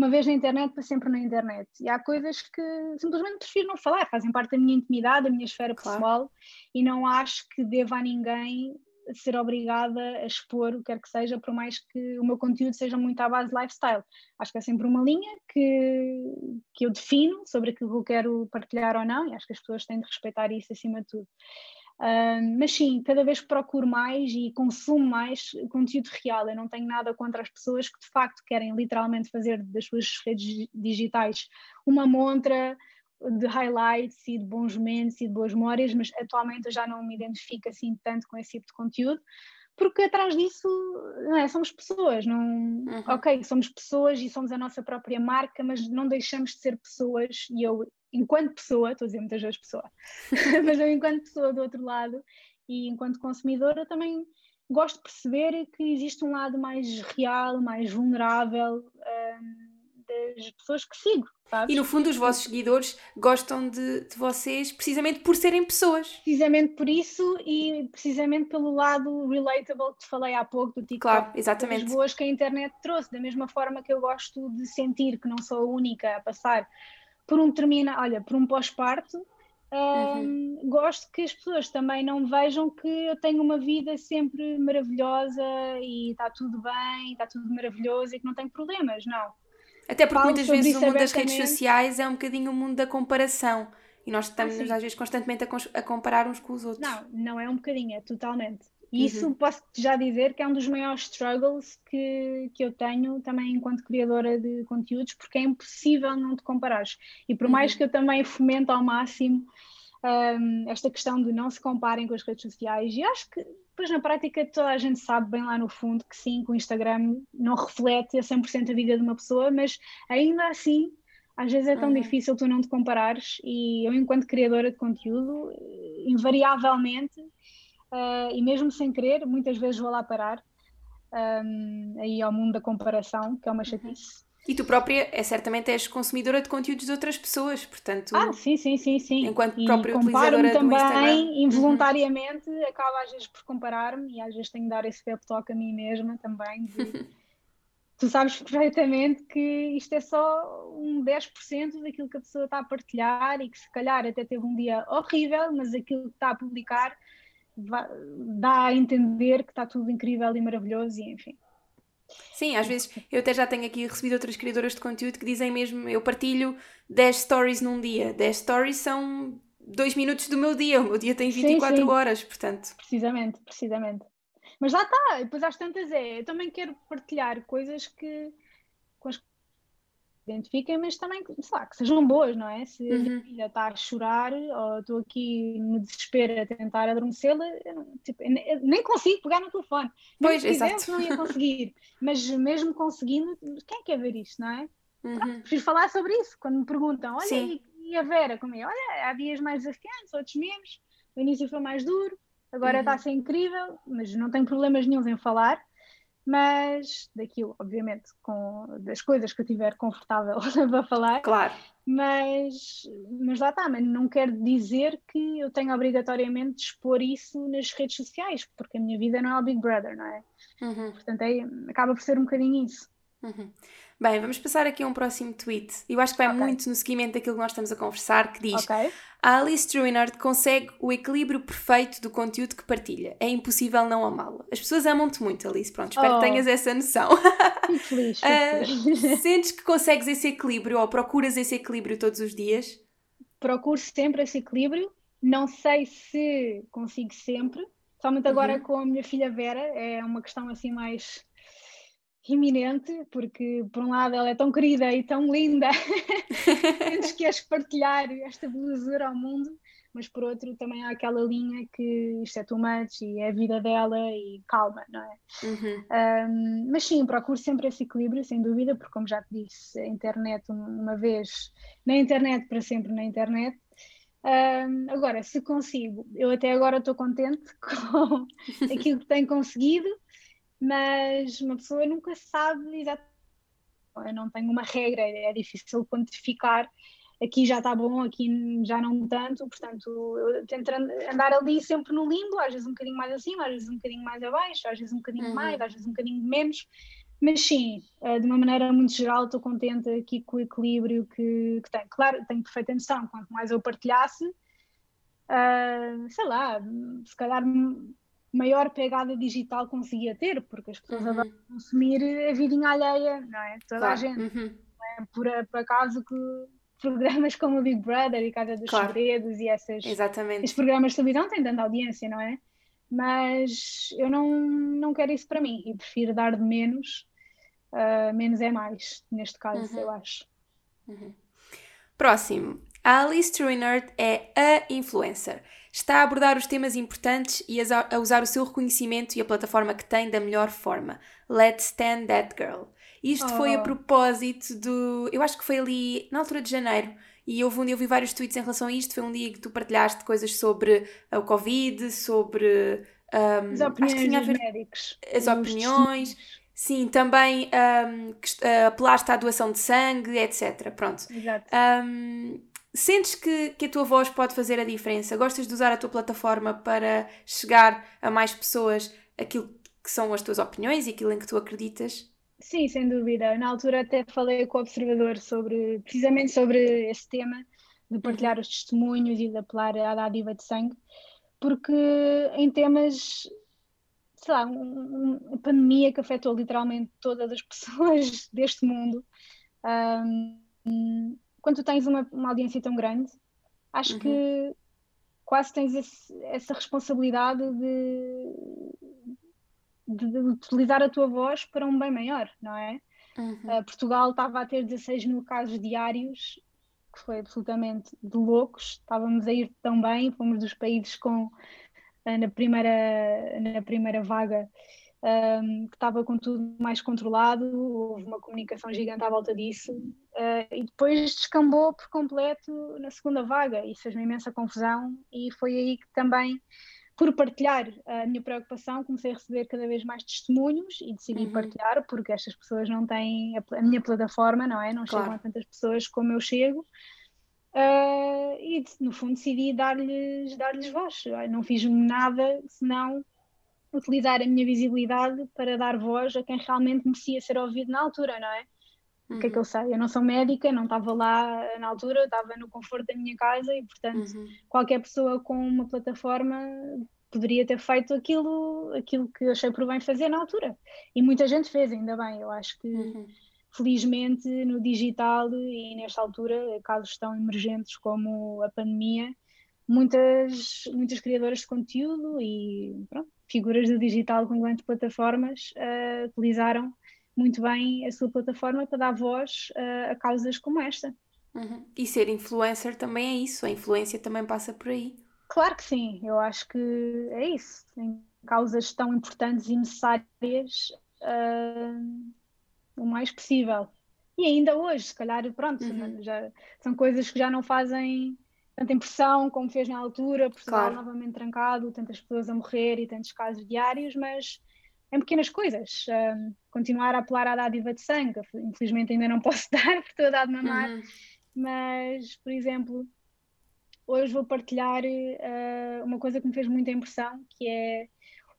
S2: uma vez na internet para sempre na internet. E há coisas que simplesmente prefiro não falar, fazem parte da minha intimidade, da minha esfera pessoal, claro. e não acho que deva a ninguém ser obrigada a expor o que quer que seja, por mais que o meu conteúdo seja muito à base de lifestyle. Acho que é sempre uma linha que, que eu defino sobre aquilo que eu quero partilhar ou não, e acho que as pessoas têm de respeitar isso acima de tudo. Uh, mas sim, cada vez procuro mais e consumo mais conteúdo real. Eu não tenho nada contra as pessoas que de facto querem literalmente fazer das suas redes digitais uma montra de highlights e de bons momentos e de boas memórias, mas atualmente eu já não me identifico assim tanto com esse tipo de conteúdo, porque atrás disso é, somos pessoas, não uhum. ok, somos pessoas e somos a nossa própria marca, mas não deixamos de ser pessoas e eu enquanto pessoa, estou a dizer muitas vezes pessoa, *laughs* mas eu enquanto pessoa do outro lado e enquanto consumidora também gosto de perceber que existe um lado mais real, mais vulnerável um, das pessoas que sigo. Sabes?
S1: E no fundo, os vossos seguidores gostam de, de, vocês precisamente por serem pessoas.
S2: Precisamente por isso e precisamente pelo lado relatable que te falei há pouco do TikTok.
S1: Claro, exatamente.
S2: As boas que a internet trouxe, da mesma forma que eu gosto de sentir que não sou a única a passar por um termina, olha, por um pós-parto, um, uhum. gosto que as pessoas também não vejam que eu tenho uma vida sempre maravilhosa e está tudo bem, está tudo maravilhoso e que não tenho problemas, não.
S1: Até porque Falo muitas vezes o mundo das redes sociais é um bocadinho o mundo da comparação e nós estamos ah, às vezes constantemente a, a, comparar uns com os outros.
S2: Não, não é um bocadinho, é totalmente. E isso uhum. posso já dizer que é um dos maiores struggles que, que eu tenho também enquanto criadora de conteúdos, porque é impossível não te comparares. E por uhum. mais que eu também fomento ao máximo um, esta questão de não se comparem com as redes sociais, e acho que depois na prática toda a gente sabe bem lá no fundo que sim, que o Instagram não reflete a 100% a vida de uma pessoa, mas ainda assim às vezes é tão uhum. difícil tu não te comparares e eu enquanto criadora de conteúdo invariavelmente uh, e mesmo sem querer, muitas vezes vou lá parar um, aí ao mundo da comparação, que é uma uhum. chatice.
S1: E tu própria, é certamente, és consumidora de conteúdos de outras pessoas, portanto.
S2: Ah, sim, sim, sim, sim.
S1: Enquanto e própria utilizadora
S2: também,
S1: do Instagram.
S2: Uhum. involuntariamente, uhum. acabo às vezes por comparar-me e às vezes tenho de dar esse pep talk a mim mesma também. De... *laughs* tu sabes perfeitamente que isto é só um 10% daquilo que a pessoa está a partilhar e que se calhar até teve um dia horrível, mas aquilo que está a publicar dá a entender que está tudo incrível e maravilhoso e enfim.
S1: Sim, às vezes eu até já tenho aqui recebido outras criadoras de conteúdo que dizem mesmo, eu partilho 10 stories num dia. 10 stories são 2 minutos do meu dia, o meu dia tem 24 sim, sim. horas, portanto.
S2: Precisamente, precisamente. Mas lá está, depois às tantas é, eu também quero partilhar coisas que com as identifiquem, mas também, sei lá, que sejam boas, não é? Se uhum. a minha filha está a chorar ou estou aqui no desespero a tentar adormecê-la, tipo, nem consigo pegar no telefone.
S1: Pois, nem exato.
S2: não ia conseguir. *laughs* mas mesmo conseguindo, quem quer ver isto, não é? Uhum. Pronto, prefiro falar sobre isso. Quando me perguntam, olha, e, e, a Vera, como é? Olha, há dias mais desafiantes, outros menos. O início foi mais duro, agora uhum. está a ser incrível, mas não tenho problemas nenhum em falar mas daquilo, obviamente, com das coisas que eu tiver confortável *laughs* para falar.
S1: Claro.
S2: Mas, mas lá está, mas não quer dizer que eu tenha obrigatoriamente de expor isso nas redes sociais, porque a minha vida não é o Big Brother, não é? Uhum. Portanto, é, acaba por ser um bocadinho isso.
S1: Uhum. Bem, vamos passar aqui a um próximo tweet. Eu acho que vai okay. muito no seguimento daquilo que nós estamos a conversar, que diz okay. a Alice Truinard consegue o equilíbrio perfeito do conteúdo que partilha. É impossível não amá-la. As pessoas amam-te muito, Alice. Pronto, espero oh. que tenhas essa noção.
S2: Fico feliz, uh,
S1: Sentes que consegues esse equilíbrio ou procuras esse equilíbrio todos os dias?
S2: Procuro sempre esse equilíbrio. Não sei se consigo sempre. Somente agora uhum. com a minha filha Vera, é uma questão assim mais iminente, porque por um lado ela é tão querida e tão linda, *laughs* antes queres partilhar esta belezura ao mundo, mas por outro também há aquela linha que isto é too much e é a vida dela e calma, não é? Uhum. Um, mas sim, procuro sempre esse equilíbrio, sem dúvida, porque como já te disse, a internet uma vez, na internet para sempre na internet, um, agora, se consigo, eu até agora estou contente *laughs* com aquilo que tenho conseguido, mas uma pessoa nunca sabe exatamente. Eu não tenho uma regra, é difícil quantificar. Aqui já está bom, aqui já não tanto, portanto, eu tento andar ali sempre no limbo, às vezes um bocadinho mais acima, às vezes um bocadinho mais abaixo, às vezes um bocadinho uhum. mais, às vezes um bocadinho menos, mas sim, eh, de uma maneira muito geral, estou contente aqui com o equilíbrio que, que tenho. Claro, tenho perfeita noção, quanto mais eu partilhasse, uh, sei lá, se calhar maior pegada digital conseguia ter, porque as pessoas uhum. adoram consumir a vidinha alheia, não é? Toda claro. a gente. Uhum. É por, por acaso que programas como o Big Brother e Casa dos claro. Segredos e essas, Exatamente. esses programas de televisão têm tanta audiência, não é? Mas eu não, não quero isso para mim e prefiro dar de menos, uh, menos é mais, neste caso, uhum. eu acho.
S1: Uhum. Próximo. A Alice Truinert é a influencer. Está a abordar os temas importantes e a usar o seu reconhecimento e a plataforma que tem da melhor forma. Let's Stand That Girl. Isto oh. foi a oh. propósito do. Eu acho que foi ali na altura de janeiro. E houve um dia, eu vi vários tweets em relação a isto. Foi um dia que tu partilhaste coisas sobre o Covid, sobre.
S2: Um, as opiniões acho que tinha ver, médicos.
S1: As opiniões. Sim, também um, apelaste à doação de sangue, etc. Pronto.
S2: Exato.
S1: Um, Sentes que, que a tua voz pode fazer a diferença? Gostas de usar a tua plataforma para chegar a mais pessoas aquilo que são as tuas opiniões e aquilo em que tu acreditas?
S2: Sim, sem dúvida. Na altura até falei com o observador sobre precisamente sobre esse tema, de partilhar uhum. os testemunhos e de apelar à dádiva de sangue, porque em temas, sei lá, uma pandemia que afetou literalmente todas as *laughs* pessoas deste mundo, um, quando tu tens uma, uma audiência tão grande, acho uhum. que quase tens esse, essa responsabilidade de, de, de, utilizar a tua voz para um bem maior, não é? Uhum. Uh, Portugal estava a ter 16 mil casos diários, que foi absolutamente de loucos. Estávamos a ir tão bem, fomos dos países com uh, na primeira na primeira vaga um, que estava com tudo mais controlado, houve uma comunicação gigante à volta disso, uh, e depois descambou por completo na segunda vaga, e fez uma imensa confusão, e foi aí que também, por partilhar a minha preocupação, comecei a receber cada vez mais testemunhos e decidi uhum. partilhar, porque estas pessoas não têm a, a minha plataforma, não é? Não claro. chegam a tantas pessoas como eu chego. Uh, e no fundo decidi dar-lhes dar voz. Não fiz nada senão utilizar a minha visibilidade para dar voz a quem realmente merecia ser ouvido na altura, não é? O que é que eu uhum. sei? Eu não sou médica, não estava lá na altura, estava no conforto da minha casa e, portanto, uhum. qualquer pessoa com uma plataforma poderia ter feito aquilo, aquilo que eu achei por bem fazer na altura. E muita gente fez, ainda bem. Eu acho que, uhum. felizmente, no digital e nesta altura, casos tão emergentes como a pandemia, muitas, muitas criadoras de conteúdo e pronto, figuras do digital com grandes plataformas uh, utilizaram muito bem a sua plataforma para dar voz uh, a causas como esta.
S1: Uhum. E ser influencer também é isso, a influência também passa por aí.
S2: Claro que sim, eu acho que é isso. Em causas tão importantes e necessárias uh, o mais possível. E ainda hoje, se calhar, pronto, uhum. já, são coisas que já não fazem tanta impressão como fez na altura, Portugal claro. novamente trancado, tantas pessoas a morrer e tantos casos diários, mas em pequenas coisas. Um, continuar a apelar à dádiva de sangue, infelizmente ainda não posso *laughs* dar, porque estou a dar de mamar, uhum. mas, por exemplo, hoje vou partilhar uh, uma coisa que me fez muita impressão, que é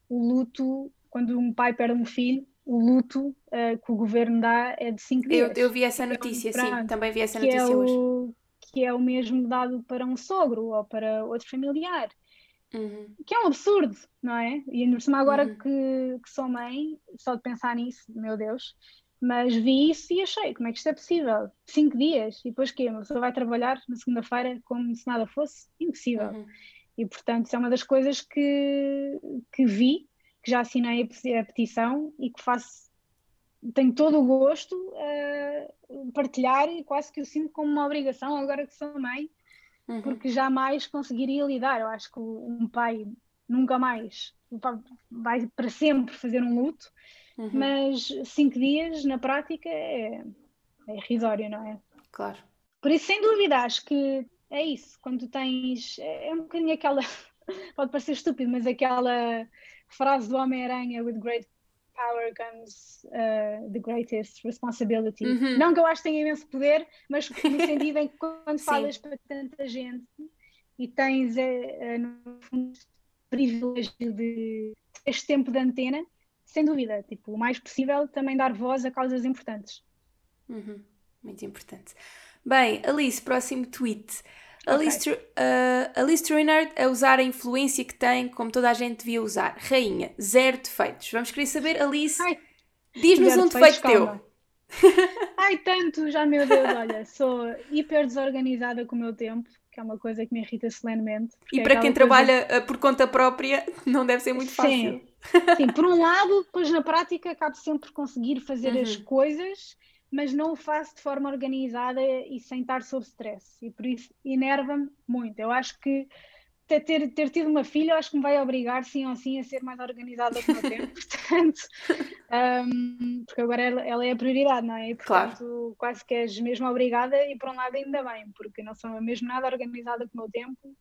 S2: o luto, quando um pai perde um filho, o luto uh, que o governo dá é de 5 dias.
S1: Eu, eu, vi essa notícia, sim, também vi essa é notícia é hoje.
S2: O, que é o mesmo dado para um sogro ou para outro familiar. Uhum. Que é um absurdo, não é? E ainda por cima, agora uhum. que, que sou mãe, só de pensar nisso, meu Deus, mas vi isso e achei, como é que isto é possível? Cinco dias, e depois quê? Uma pessoa vai trabalhar na segunda-feira como se nada fosse? Impossível. Uhum. E portanto, isso é uma das coisas que, que vi, que já assinei a petição e que faço tenho todo o gosto uh, partilhar e quase que eu sinto como uma obrigação agora que sou mãe, uhum. porque jamais conseguiria lidar. Eu acho que um pai nunca mais vai para sempre fazer um luto, uhum. mas cinco dias na prática é, é irrisório, não é?
S1: Claro.
S2: Por isso, sem dúvida, acho que é isso. Quando tens. É um bocadinho aquela. *laughs* Pode parecer estúpido, mas aquela frase do Homem-Aranha: with great power comes uh, the greatest responsibility. Uhum. Não que eu acho que tenha imenso poder, mas no sentido em que quando *laughs* falas para tanta gente e tens uh, no fundo privilégio de este tempo de antena, sem dúvida, tipo, o mais possível também dar voz a causas importantes.
S1: Uhum. Muito importante. Bem, Alice, próximo tweet. A okay. uh, a Liz a usar a influência que tem, como toda a gente devia usar. Rainha, zero defeitos. Vamos querer saber, Alice, diz-nos um defeito teu.
S2: Ai, tanto, já meu Deus, olha, sou hiper desorganizada com o meu tempo, que é uma coisa que me irrita solenemente.
S1: E é para quem trabalha eh, por conta própria, *laughs* não deve ser muito fácil.
S2: Sim, Sim por um lado, depois na prática acabo sempre por conseguir fazer uhum. as coisas, mas não o faço de forma organizada e sem estar sob stress. E por isso enerva-me muito. Eu acho que ter, ter tido uma filha, acho que me vai obrigar, sim ou sim, a ser mais organizada com o tempo. *laughs* Portanto, um, porque agora ela, ela, é a prioridade, não é? E, portanto, claro. quase que és mesmo obrigada, e por um lado, ainda bem, porque não sou mesmo nada organizada com o meu tempo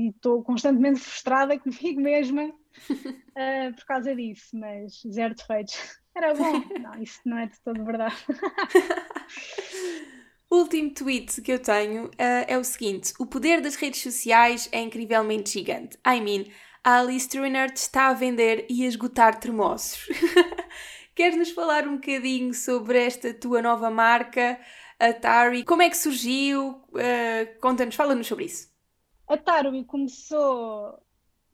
S2: e estou constantemente frustrada comigo mesma uh, *laughs* por causa disso, mas zero defeitos. Era bom. *laughs* Não, isso não é de todo verdade.
S1: O *laughs* último tweet que eu tenho uh, é o seguinte: o poder das redes sociais é incrivelmente gigante. I mean, a Alice Truinert está a vender e a esgotar termossos. Queres nos falar um bocadinho sobre esta tua nova marca, a Tari? Como é que surgiu? Uh, Conta-nos, fala-nos sobre isso.
S2: A Tari começou.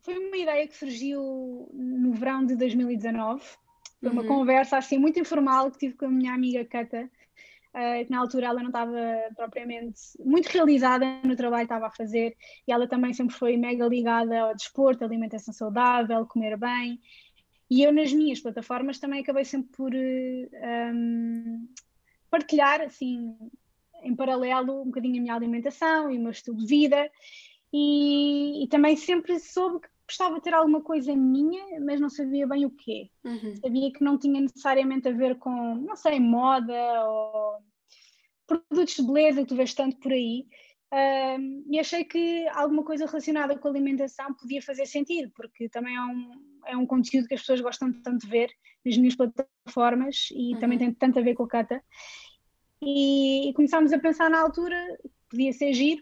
S2: Foi uma ideia que surgiu no verão de 2019. Foi uma uhum. conversa assim muito informal que tive com a minha amiga Cata uh, que na altura ela não estava propriamente muito realizada no trabalho que estava a fazer e ela também sempre foi mega ligada ao desporto, alimentação saudável, comer bem. E eu nas minhas plataformas também acabei sempre por uh, um, partilhar, assim, em paralelo, um bocadinho a minha alimentação e o meu estilo de vida. E, e, também sempre soube que gostava de ter alguma coisa minha, mas não sabia bem o quê. Uhum. Sabia que não tinha necessariamente a ver com, não sei, moda ou produtos de beleza que tu vês tanto por aí. Um, e achei que alguma coisa relacionada com a alimentação podia fazer sentido, porque também é um, é um conteúdo que as pessoas gostam tanto de ver nas minhas plataformas e uhum. também tem tanto a ver com a Cata. E, e começámos a pensar na altura, podia ser giro,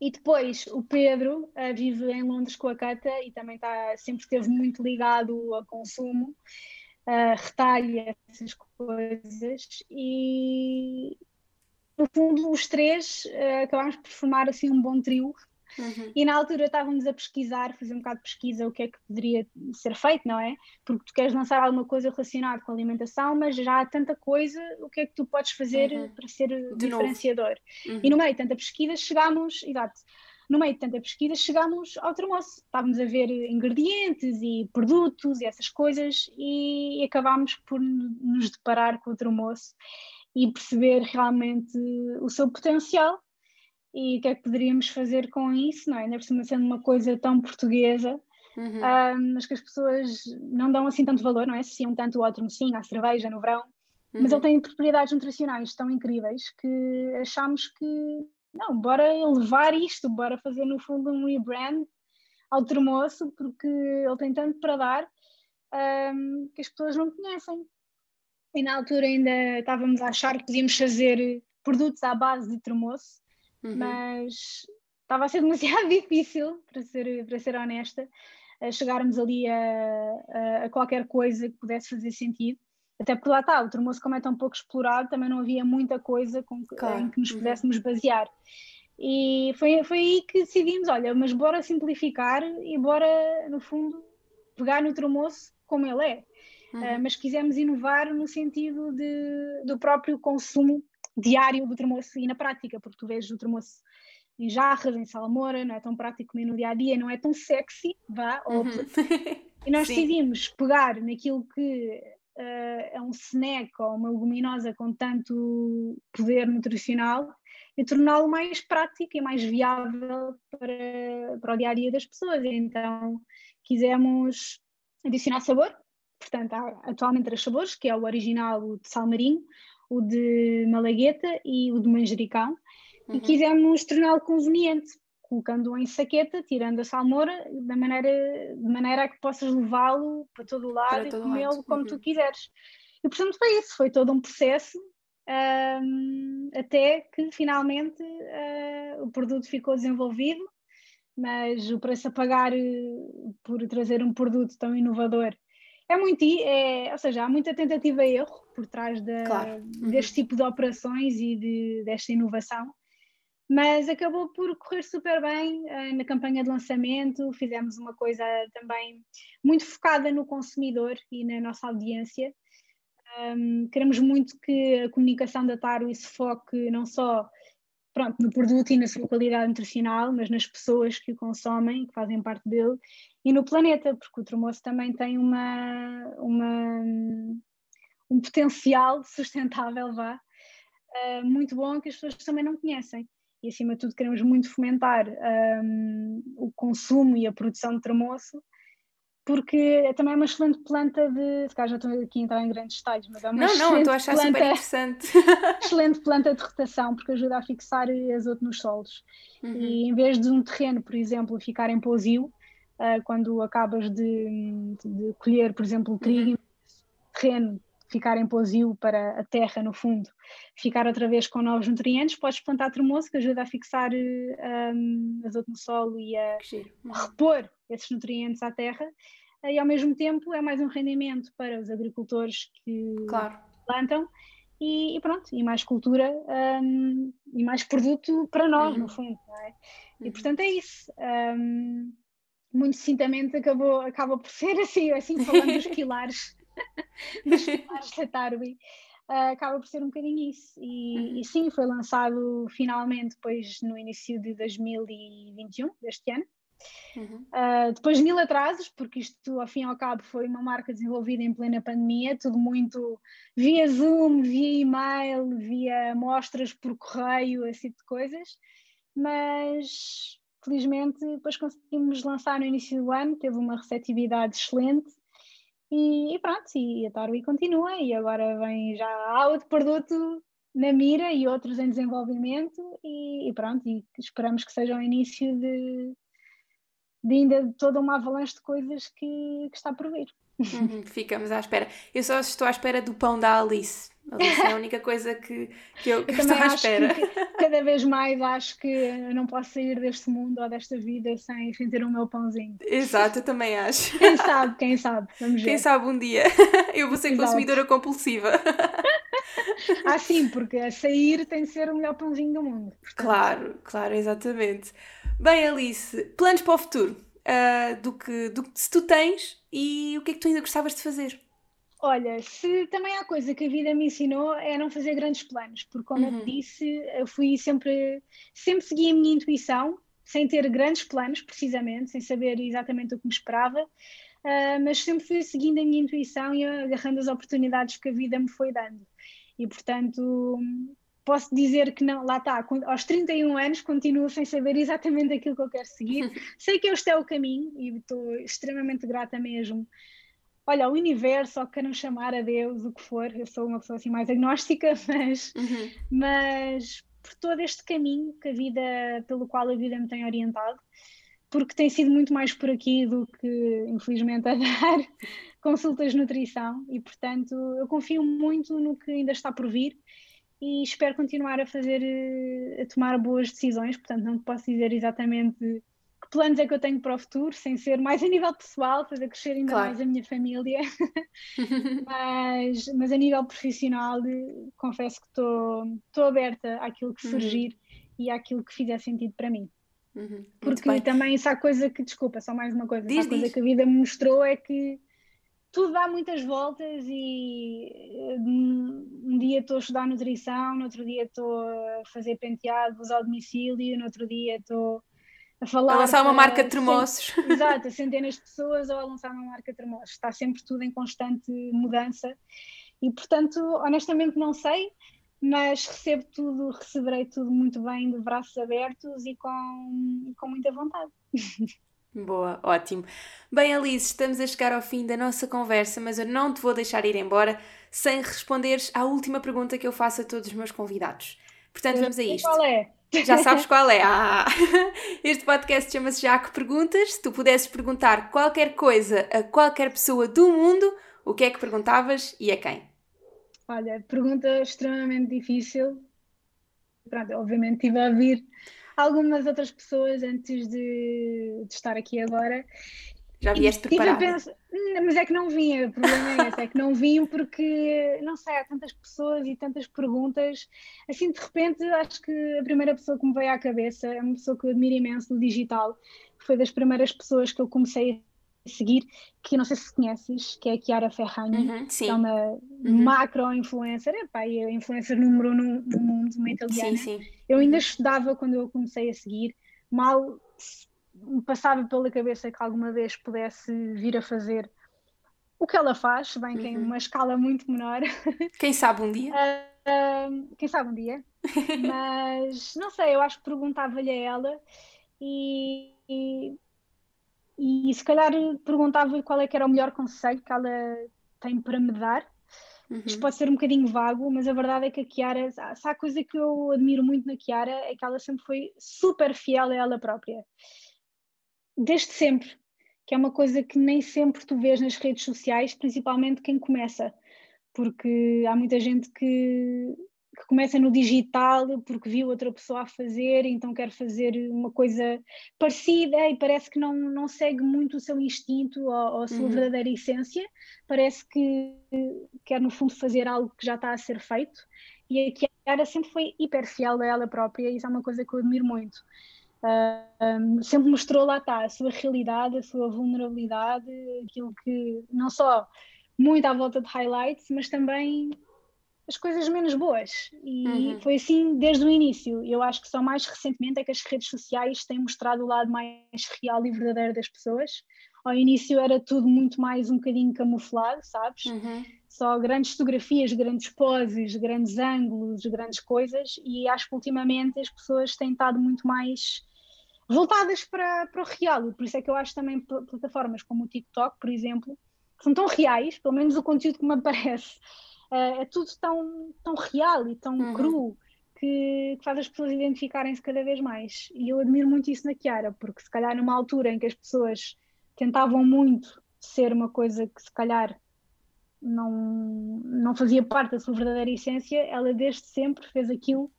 S2: e depois o Pedro uh, vive em Londres com a Cata e também está, sempre esteve muito ligado ao consumo, uh, retalha essas coisas. E no fundo os três uh, acabámos por formar assim um bom trio Uhum. E na altura estávamos a pesquisar, fazer um bocado de pesquisa o que é que poderia ser feito, não é? Porque tu queres lançar alguma coisa relacionada com a alimentação, mas já há tanta coisa, o que é que tu podes fazer uhum. para ser de diferenciador? Uhum. E no meio de tanta pesquisa chegámos, exato, no meio de tanta pesquisa chegámos ao termoço. Estávamos a ver ingredientes e produtos e essas coisas e acabámos por nos deparar com o termoço e perceber realmente o seu potencial e o que é que poderíamos fazer com isso, não é? Ainda por cima sendo uma coisa tão portuguesa, uhum. um, mas que as pessoas não dão assim tanto valor, não é? Associam tanto ao termocinho, à cerveja no verão, uhum. mas ele tem propriedades nutricionais tão incríveis que achamos que, não, bora elevar isto, bora fazer no fundo um rebrand ao termoço, porque ele tem tanto para dar um, que as pessoas não conhecem. E na altura ainda estávamos a achar que podíamos fazer produtos à base de termoço, uhum. mas estava a ser *laughs* demasiado difícil, para ser, para ser honesta, a chegarmos ali a, a, a, qualquer coisa que pudesse fazer sentido. Até porque lá está, o termoço, como é tão pouco explorado, também não havia muita coisa com que, claro. em que nos uhum. pudéssemos basear. E foi, foi aí que decidimos: olha, mas bora simplificar e bora, no fundo, pegar no termoço como ele é. Uhum. Uh, mas quisemos inovar no sentido de, do próprio consumo diário do termoço e na prática, porque tu vês o termoço em jarras, em salmoura, não é tão prático comer no dia a dia, não é tão sexy, vá, uhum. *laughs* e nós Sim. decidimos pegar naquilo que uh, é um snack ou uma leguminosa com tanto poder nutricional e torná-lo mais prático e mais viável para, para o dia a dia das pessoas. Então quisemos adicionar sabor, portanto, há atualmente três sabores, que é o original, o de salmarinho, o de malagueta e o de manjericão, uhum. e quisemos torná-lo conveniente, colocando-o em saqueta, tirando a salmoura, da maneira, de maneira a que possas levá-lo para todo o lado para e comê-lo como uhum. tu quiseres. E portanto foi isso, foi todo um processo um, até que finalmente uh, o produto ficou desenvolvido, mas o preço a pagar uh, por trazer um produto tão inovador é muito, é, ou seja, há muita tentativa e erro por trás de, claro. uhum. deste tipo de operações e de, desta inovação. mas acabou por correr super bem uh, na campanha de lançamento. Fizemos uma coisa também muito focada no consumidor e na nossa audiência. Um, queremos muito que a comunicação da Taro se foque não só pronto, no produto e na sua qualidade nutricional, mas nas pessoas que o consomem, que fazem parte dele, e no planeta, porque o termoço também tem uma, uma, um potencial sustentável, vá, uh, muito bom que as pessoas também não conhecem e acima de tudo queremos muito fomentar um, o consumo e a produção de tremoço, porque também é uma excelente planta de. Se calhar já estou aqui entrar em grandes detalhes, mas é uma
S1: não,
S2: excelente
S1: não, estou a achar
S2: planta,
S1: super interessante. *laughs* *laughs*
S2: excelente planta de rotação, porque ajuda a fixar azoto nos solos. Uhum. E em vez de um terreno, por exemplo, ficar em pousio, uh, quando acabas de, de, colher, por exemplo, o trigo, uhum. terreno ficar em pousio para a terra, no fundo, ficar outra vez com novos nutrientes, podes plantar tremoço que ajuda a fixar um, azoto no solo e a uhum. repor esses nutrientes à terra e ao mesmo tempo é mais um rendimento para os agricultores que claro. plantam e, e, pronto, e mais cultura um, e mais produto para nós, uhum. no fundo, é? E uhum. portanto é isso. Um, muito sucintamente acabou, acaba por ser assim, assim falando dos pilares *laughs* dos pilares da Tarwi. Uh, acaba por ser um bocadinho isso. E, uhum. e, sim, foi lançado finalmente depois no início de 2021, deste ano. Uhum. Uh, depois de mil atrasos, porque isto ao fim e ao cabo foi uma marca desenvolvida em plena pandemia, tudo muito via Zoom, via e-mail, via amostras por correio, tipo de coisas, mas felizmente depois conseguimos lançar no início do ano, teve uma receptividade excelente e, e pronto, e a Tarwi continua e agora vem já há outro produto na mira e outros em desenvolvimento e, e pronto, e esperamos que seja o início de, de ainda toda uma avalanche de coisas que, que está por vir.
S1: Uhum, ficamos à espera. Eu só estou à espera do pão da Alice. Alice é a única coisa que, que eu, eu estou à espera.
S2: cada vez mais acho que eu não posso sair deste mundo ou desta vida sem, sem ter o meu pãozinho.
S1: Exato, eu também acho.
S2: Quem sabe, quem sabe. Vamos
S1: ver. Quem sabe um dia. Eu vou ser Exato. consumidora compulsiva.
S2: Ah, sim, porque a sair tem de ser o melhor pãozinho do mundo.
S1: Portanto. Claro, claro, exatamente. Bem, Alice, planos para o futuro? Uh, do, que, do que se tu tens e o que é que tu ainda gostavas de fazer?
S2: Olha, se também há coisa que a vida me ensinou é não fazer grandes planos, porque como uhum. eu disse, eu fui sempre, sempre segui a minha intuição, sem ter grandes planos, precisamente, sem saber exatamente o que me esperava, uh, mas sempre fui seguindo a minha intuição e agarrando as oportunidades que a vida me foi dando. E portanto, posso dizer que não, lá está, aos 31 anos continuo sem saber exatamente aquilo que eu quero seguir. *laughs* Sei que este é o caminho e estou extremamente grata mesmo olha, o universo, ou queiram chamar a Deus, o que for, eu sou uma pessoa assim mais agnóstica, *laughs* mas, uhum. mas por todo este caminho que a vida, pelo qual a vida me tem orientado, porque tem sido muito mais por aqui do que, infelizmente, a *laughs* dar consultas de nutrição e, portanto, eu confio muito no que ainda está por vir e espero continuar a fazer, a tomar boas decisões, portanto, não posso dizer exatamente que planos é que eu tenho para o futuro, sem ser mais a nível pessoal, fazer crescer ainda claro. mais a minha família, *laughs* mas, mas a nível profissional, confesso que estou aberta àquilo que uhum. surgir uhum. e àquilo que fizer sentido para mim. Uhum. Porque também isso há coisa que, desculpa, só mais uma coisa, diz, a coisa que a vida me mostrou é que tudo dá muitas voltas e um dia estou a estudar nutrição, no outro dia estou a fazer penteados ao domicílio, no outro dia estou a falar. A
S1: lançar uma marca de termossos. *laughs*
S2: Exato, a centenas de pessoas ou a lançar uma marca de termossos. Está sempre tudo em constante mudança e, portanto, honestamente não sei, mas recebo tudo, receberei tudo muito bem, de braços abertos e com, com muita vontade. *laughs*
S1: Boa, ótimo. Bem, Alice, estamos a chegar ao fim da nossa conversa, mas eu não te vou deixar ir embora sem responderes à última pergunta que eu faço a todos os meus convidados. Portanto, vamos a isto.
S2: Qual é?
S1: Já sabes *laughs* qual é? Ah. *laughs* Este podcast chama-se Já que Perguntas. Se tu pudesses perguntar qualquer coisa a qualquer pessoa do mundo, o que é que perguntavas e a quem?
S2: Olha, pergunta extremamente difícil. Pronto, obviamente estive a ouvir algumas outras pessoas antes de, de estar aqui agora
S1: Já vieste preparada?
S2: Penso, mas é que não vinha, o problema é esse, é que não vim porque, não sei, há tantas pessoas e tantas perguntas. Assim, de repente, acho que a primeira pessoa que me veio à cabeça é uma pessoa que eu admiro imenso do digital, foi das primeiras pessoas que eu comecei a seguir, que não sei se conheces, que é a Chiara Ferragni,
S1: uhum,
S2: que é uma uhum. macro-influencer, é influencer número um no, no mundo, uma italiana. Sim, sim. Eu ainda estudava quando eu comecei a seguir, mal me passava pela cabeça que alguma vez pudesse vir a fazer o que ela faz, bem que em uhum. uma escala muito menor. *laughs*
S1: Quem sabe um dia?
S2: Uh, quem sabe um dia. *laughs* Mas não sei, eu acho que perguntava-lhe a ela e, e, e se calhar perguntava-lhe qual é que era o melhor conselho que ela tem para me dar. Uhum. Isto pode ser um bocadinho vago, mas a verdade é que a Kiara, se há coisa que eu admiro muito na Kiara, é que ela sempre foi super fiel a ela própria desde sempre, que é uma coisa que nem sempre tu vês nas redes sociais, principalmente quem começa, porque há muita gente que, que começa no digital porque viu outra pessoa a fazer, então quer fazer uma coisa parecida e parece que não, não segue muito o seu instinto ou, ou a sua uhum. verdadeira essência, parece que quer no fundo fazer algo que já está a ser feito. E a Kiara sempre foi hiper fiel a ela própria, e isso é uma coisa que eu admiro muito. Sempre mostrou lá está a sua realidade, a sua vulnerabilidade, aquilo que não só muito à volta de highlights, mas também as coisas menos boas. E uhum. foi assim desde o início. Eu acho que só mais recentemente é que as redes sociais têm mostrado o lado mais real e verdadeiro das pessoas. Ao início era tudo muito mais um bocadinho camuflado, sabes? Uhum. Só grandes fotografias, grandes poses, grandes ângulos, grandes coisas. E acho que ultimamente as pessoas têm estado muito mais voltadas para, para o real. Por isso é que eu acho também plataformas como o TikTok, por exemplo, que são tão reais, pelo menos o conteúdo que me *laughs* aparece, uh, é tudo tão, tão real e tão uhum. cru que, que, faz as pessoas identificarem-se cada vez mais. E eu admiro muito isso na Kiara, porque se calhar numa altura em que as pessoas tentavam muito ser uma coisa que se calhar não, não fazia parte da sua verdadeira essência, ela desde sempre fez aquilo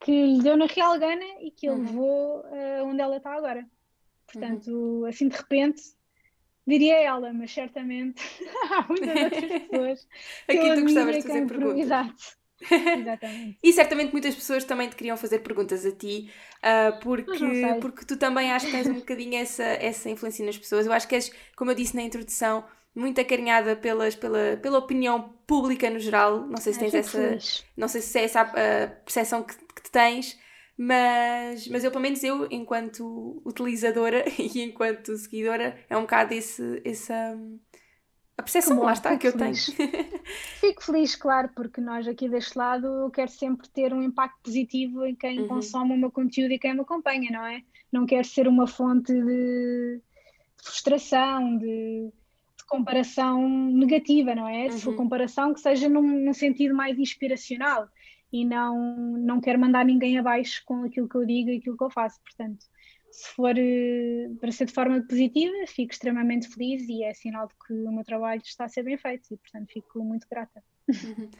S2: que lhe deu na real gana e que ele uhum. levou uh, onde ela está agora. Portanto, uhum. assim de repente, diria ela, mas certamente *laughs* há muitas outras *laughs* pessoas
S1: Aqui tu gostavas de fazer perguntas.
S2: Exato. *laughs* Exatamente.
S1: e certamente muitas pessoas também te queriam fazer perguntas a ti, uh, porque, porque tu também acho que tens um bocadinho essa, essa influência nas pessoas. Eu acho que és, como eu disse na introdução, muito acarinhada pelas, pela, pela opinião pública no geral. Não sei se tens essa. Feliz. Não sei se é essa a, a percepção que, que tu tens, mas, mas eu, pelo menos eu, enquanto utilizadora *laughs* e enquanto seguidora, é um bocado esse, essa. A percepção, bom, lá está, que eu feliz. tenho. *laughs*
S2: Fico feliz, claro, porque nós aqui deste lado eu quero sempre ter um impacto positivo em quem uhum. consome o meu conteúdo e quem me acompanha, não é? Não quero ser uma fonte de frustração, de, comparação negativa, não é? Uhum. Se for comparação que seja num, num, sentido mais inspiracional e não, não quero mandar ninguém abaixo com aquilo que eu digo e aquilo que eu faço. Portanto, se for uh, para ser de forma positiva, fico extremamente feliz e é sinal de que o meu trabalho está a ser bem feito e, portanto, fico muito grata.
S1: Uhum.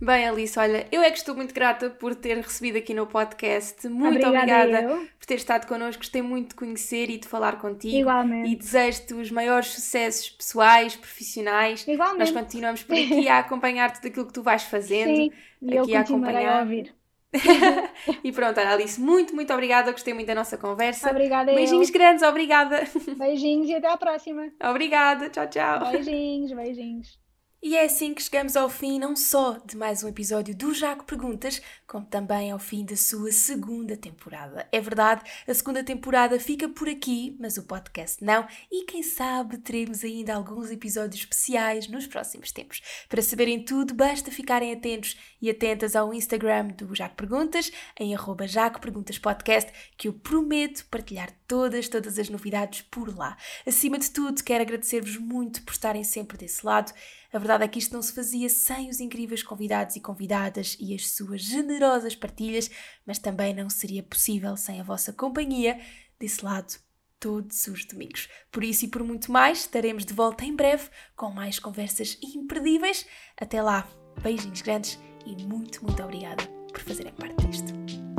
S1: Bem, Alice, olha, eu é que estou muito grata por ter recebido aqui no podcast. Muito obrigada, obrigada por ter estado connosco. Gostei muito de conhecer e de falar contigo.
S2: Igualmente.
S1: E desejo-te os maiores sucessos pessoais, profissionais.
S2: Igualmente.
S1: Nós continuamos por aqui a acompanhar tudo aquilo que tu vais fazendo.
S2: Sim, e aqui eu a acompanhar. A ouvir. *laughs*
S1: e pronto, Alice, muito, muito obrigada. Gostei muito da nossa conversa.
S2: Obrigada.
S1: Beijinhos
S2: eu.
S1: grandes, obrigada.
S2: Beijinhos e até à próxima.
S1: Obrigada, tchau, tchau.
S2: Beijinhos, beijinhos.
S1: E é assim que chegamos ao fim não só de mais um episódio do Jaco Perguntas, como também ao fim da sua segunda temporada. É verdade, a segunda temporada fica por aqui, mas o podcast não, e quem sabe teremos ainda alguns episódios especiais nos próximos tempos. Para saberem tudo, basta ficarem atentos e atentas ao Instagram do Jaco Perguntas, em arroba Jaco Perguntas Podcast, que eu prometo partilhar todas, todas as novidades por lá. Acima de tudo, quero agradecer-vos muito por estarem sempre desse lado a verdade é que isto não se fazia sem os incríveis convidados e convidadas e as suas generosas partilhas, mas também não seria possível sem a vossa companhia desse lado todos os domingos. Por isso e por muito mais, estaremos de volta em breve com mais conversas imperdíveis. Até lá, beijinhos grandes e muito, muito obrigada por fazerem parte.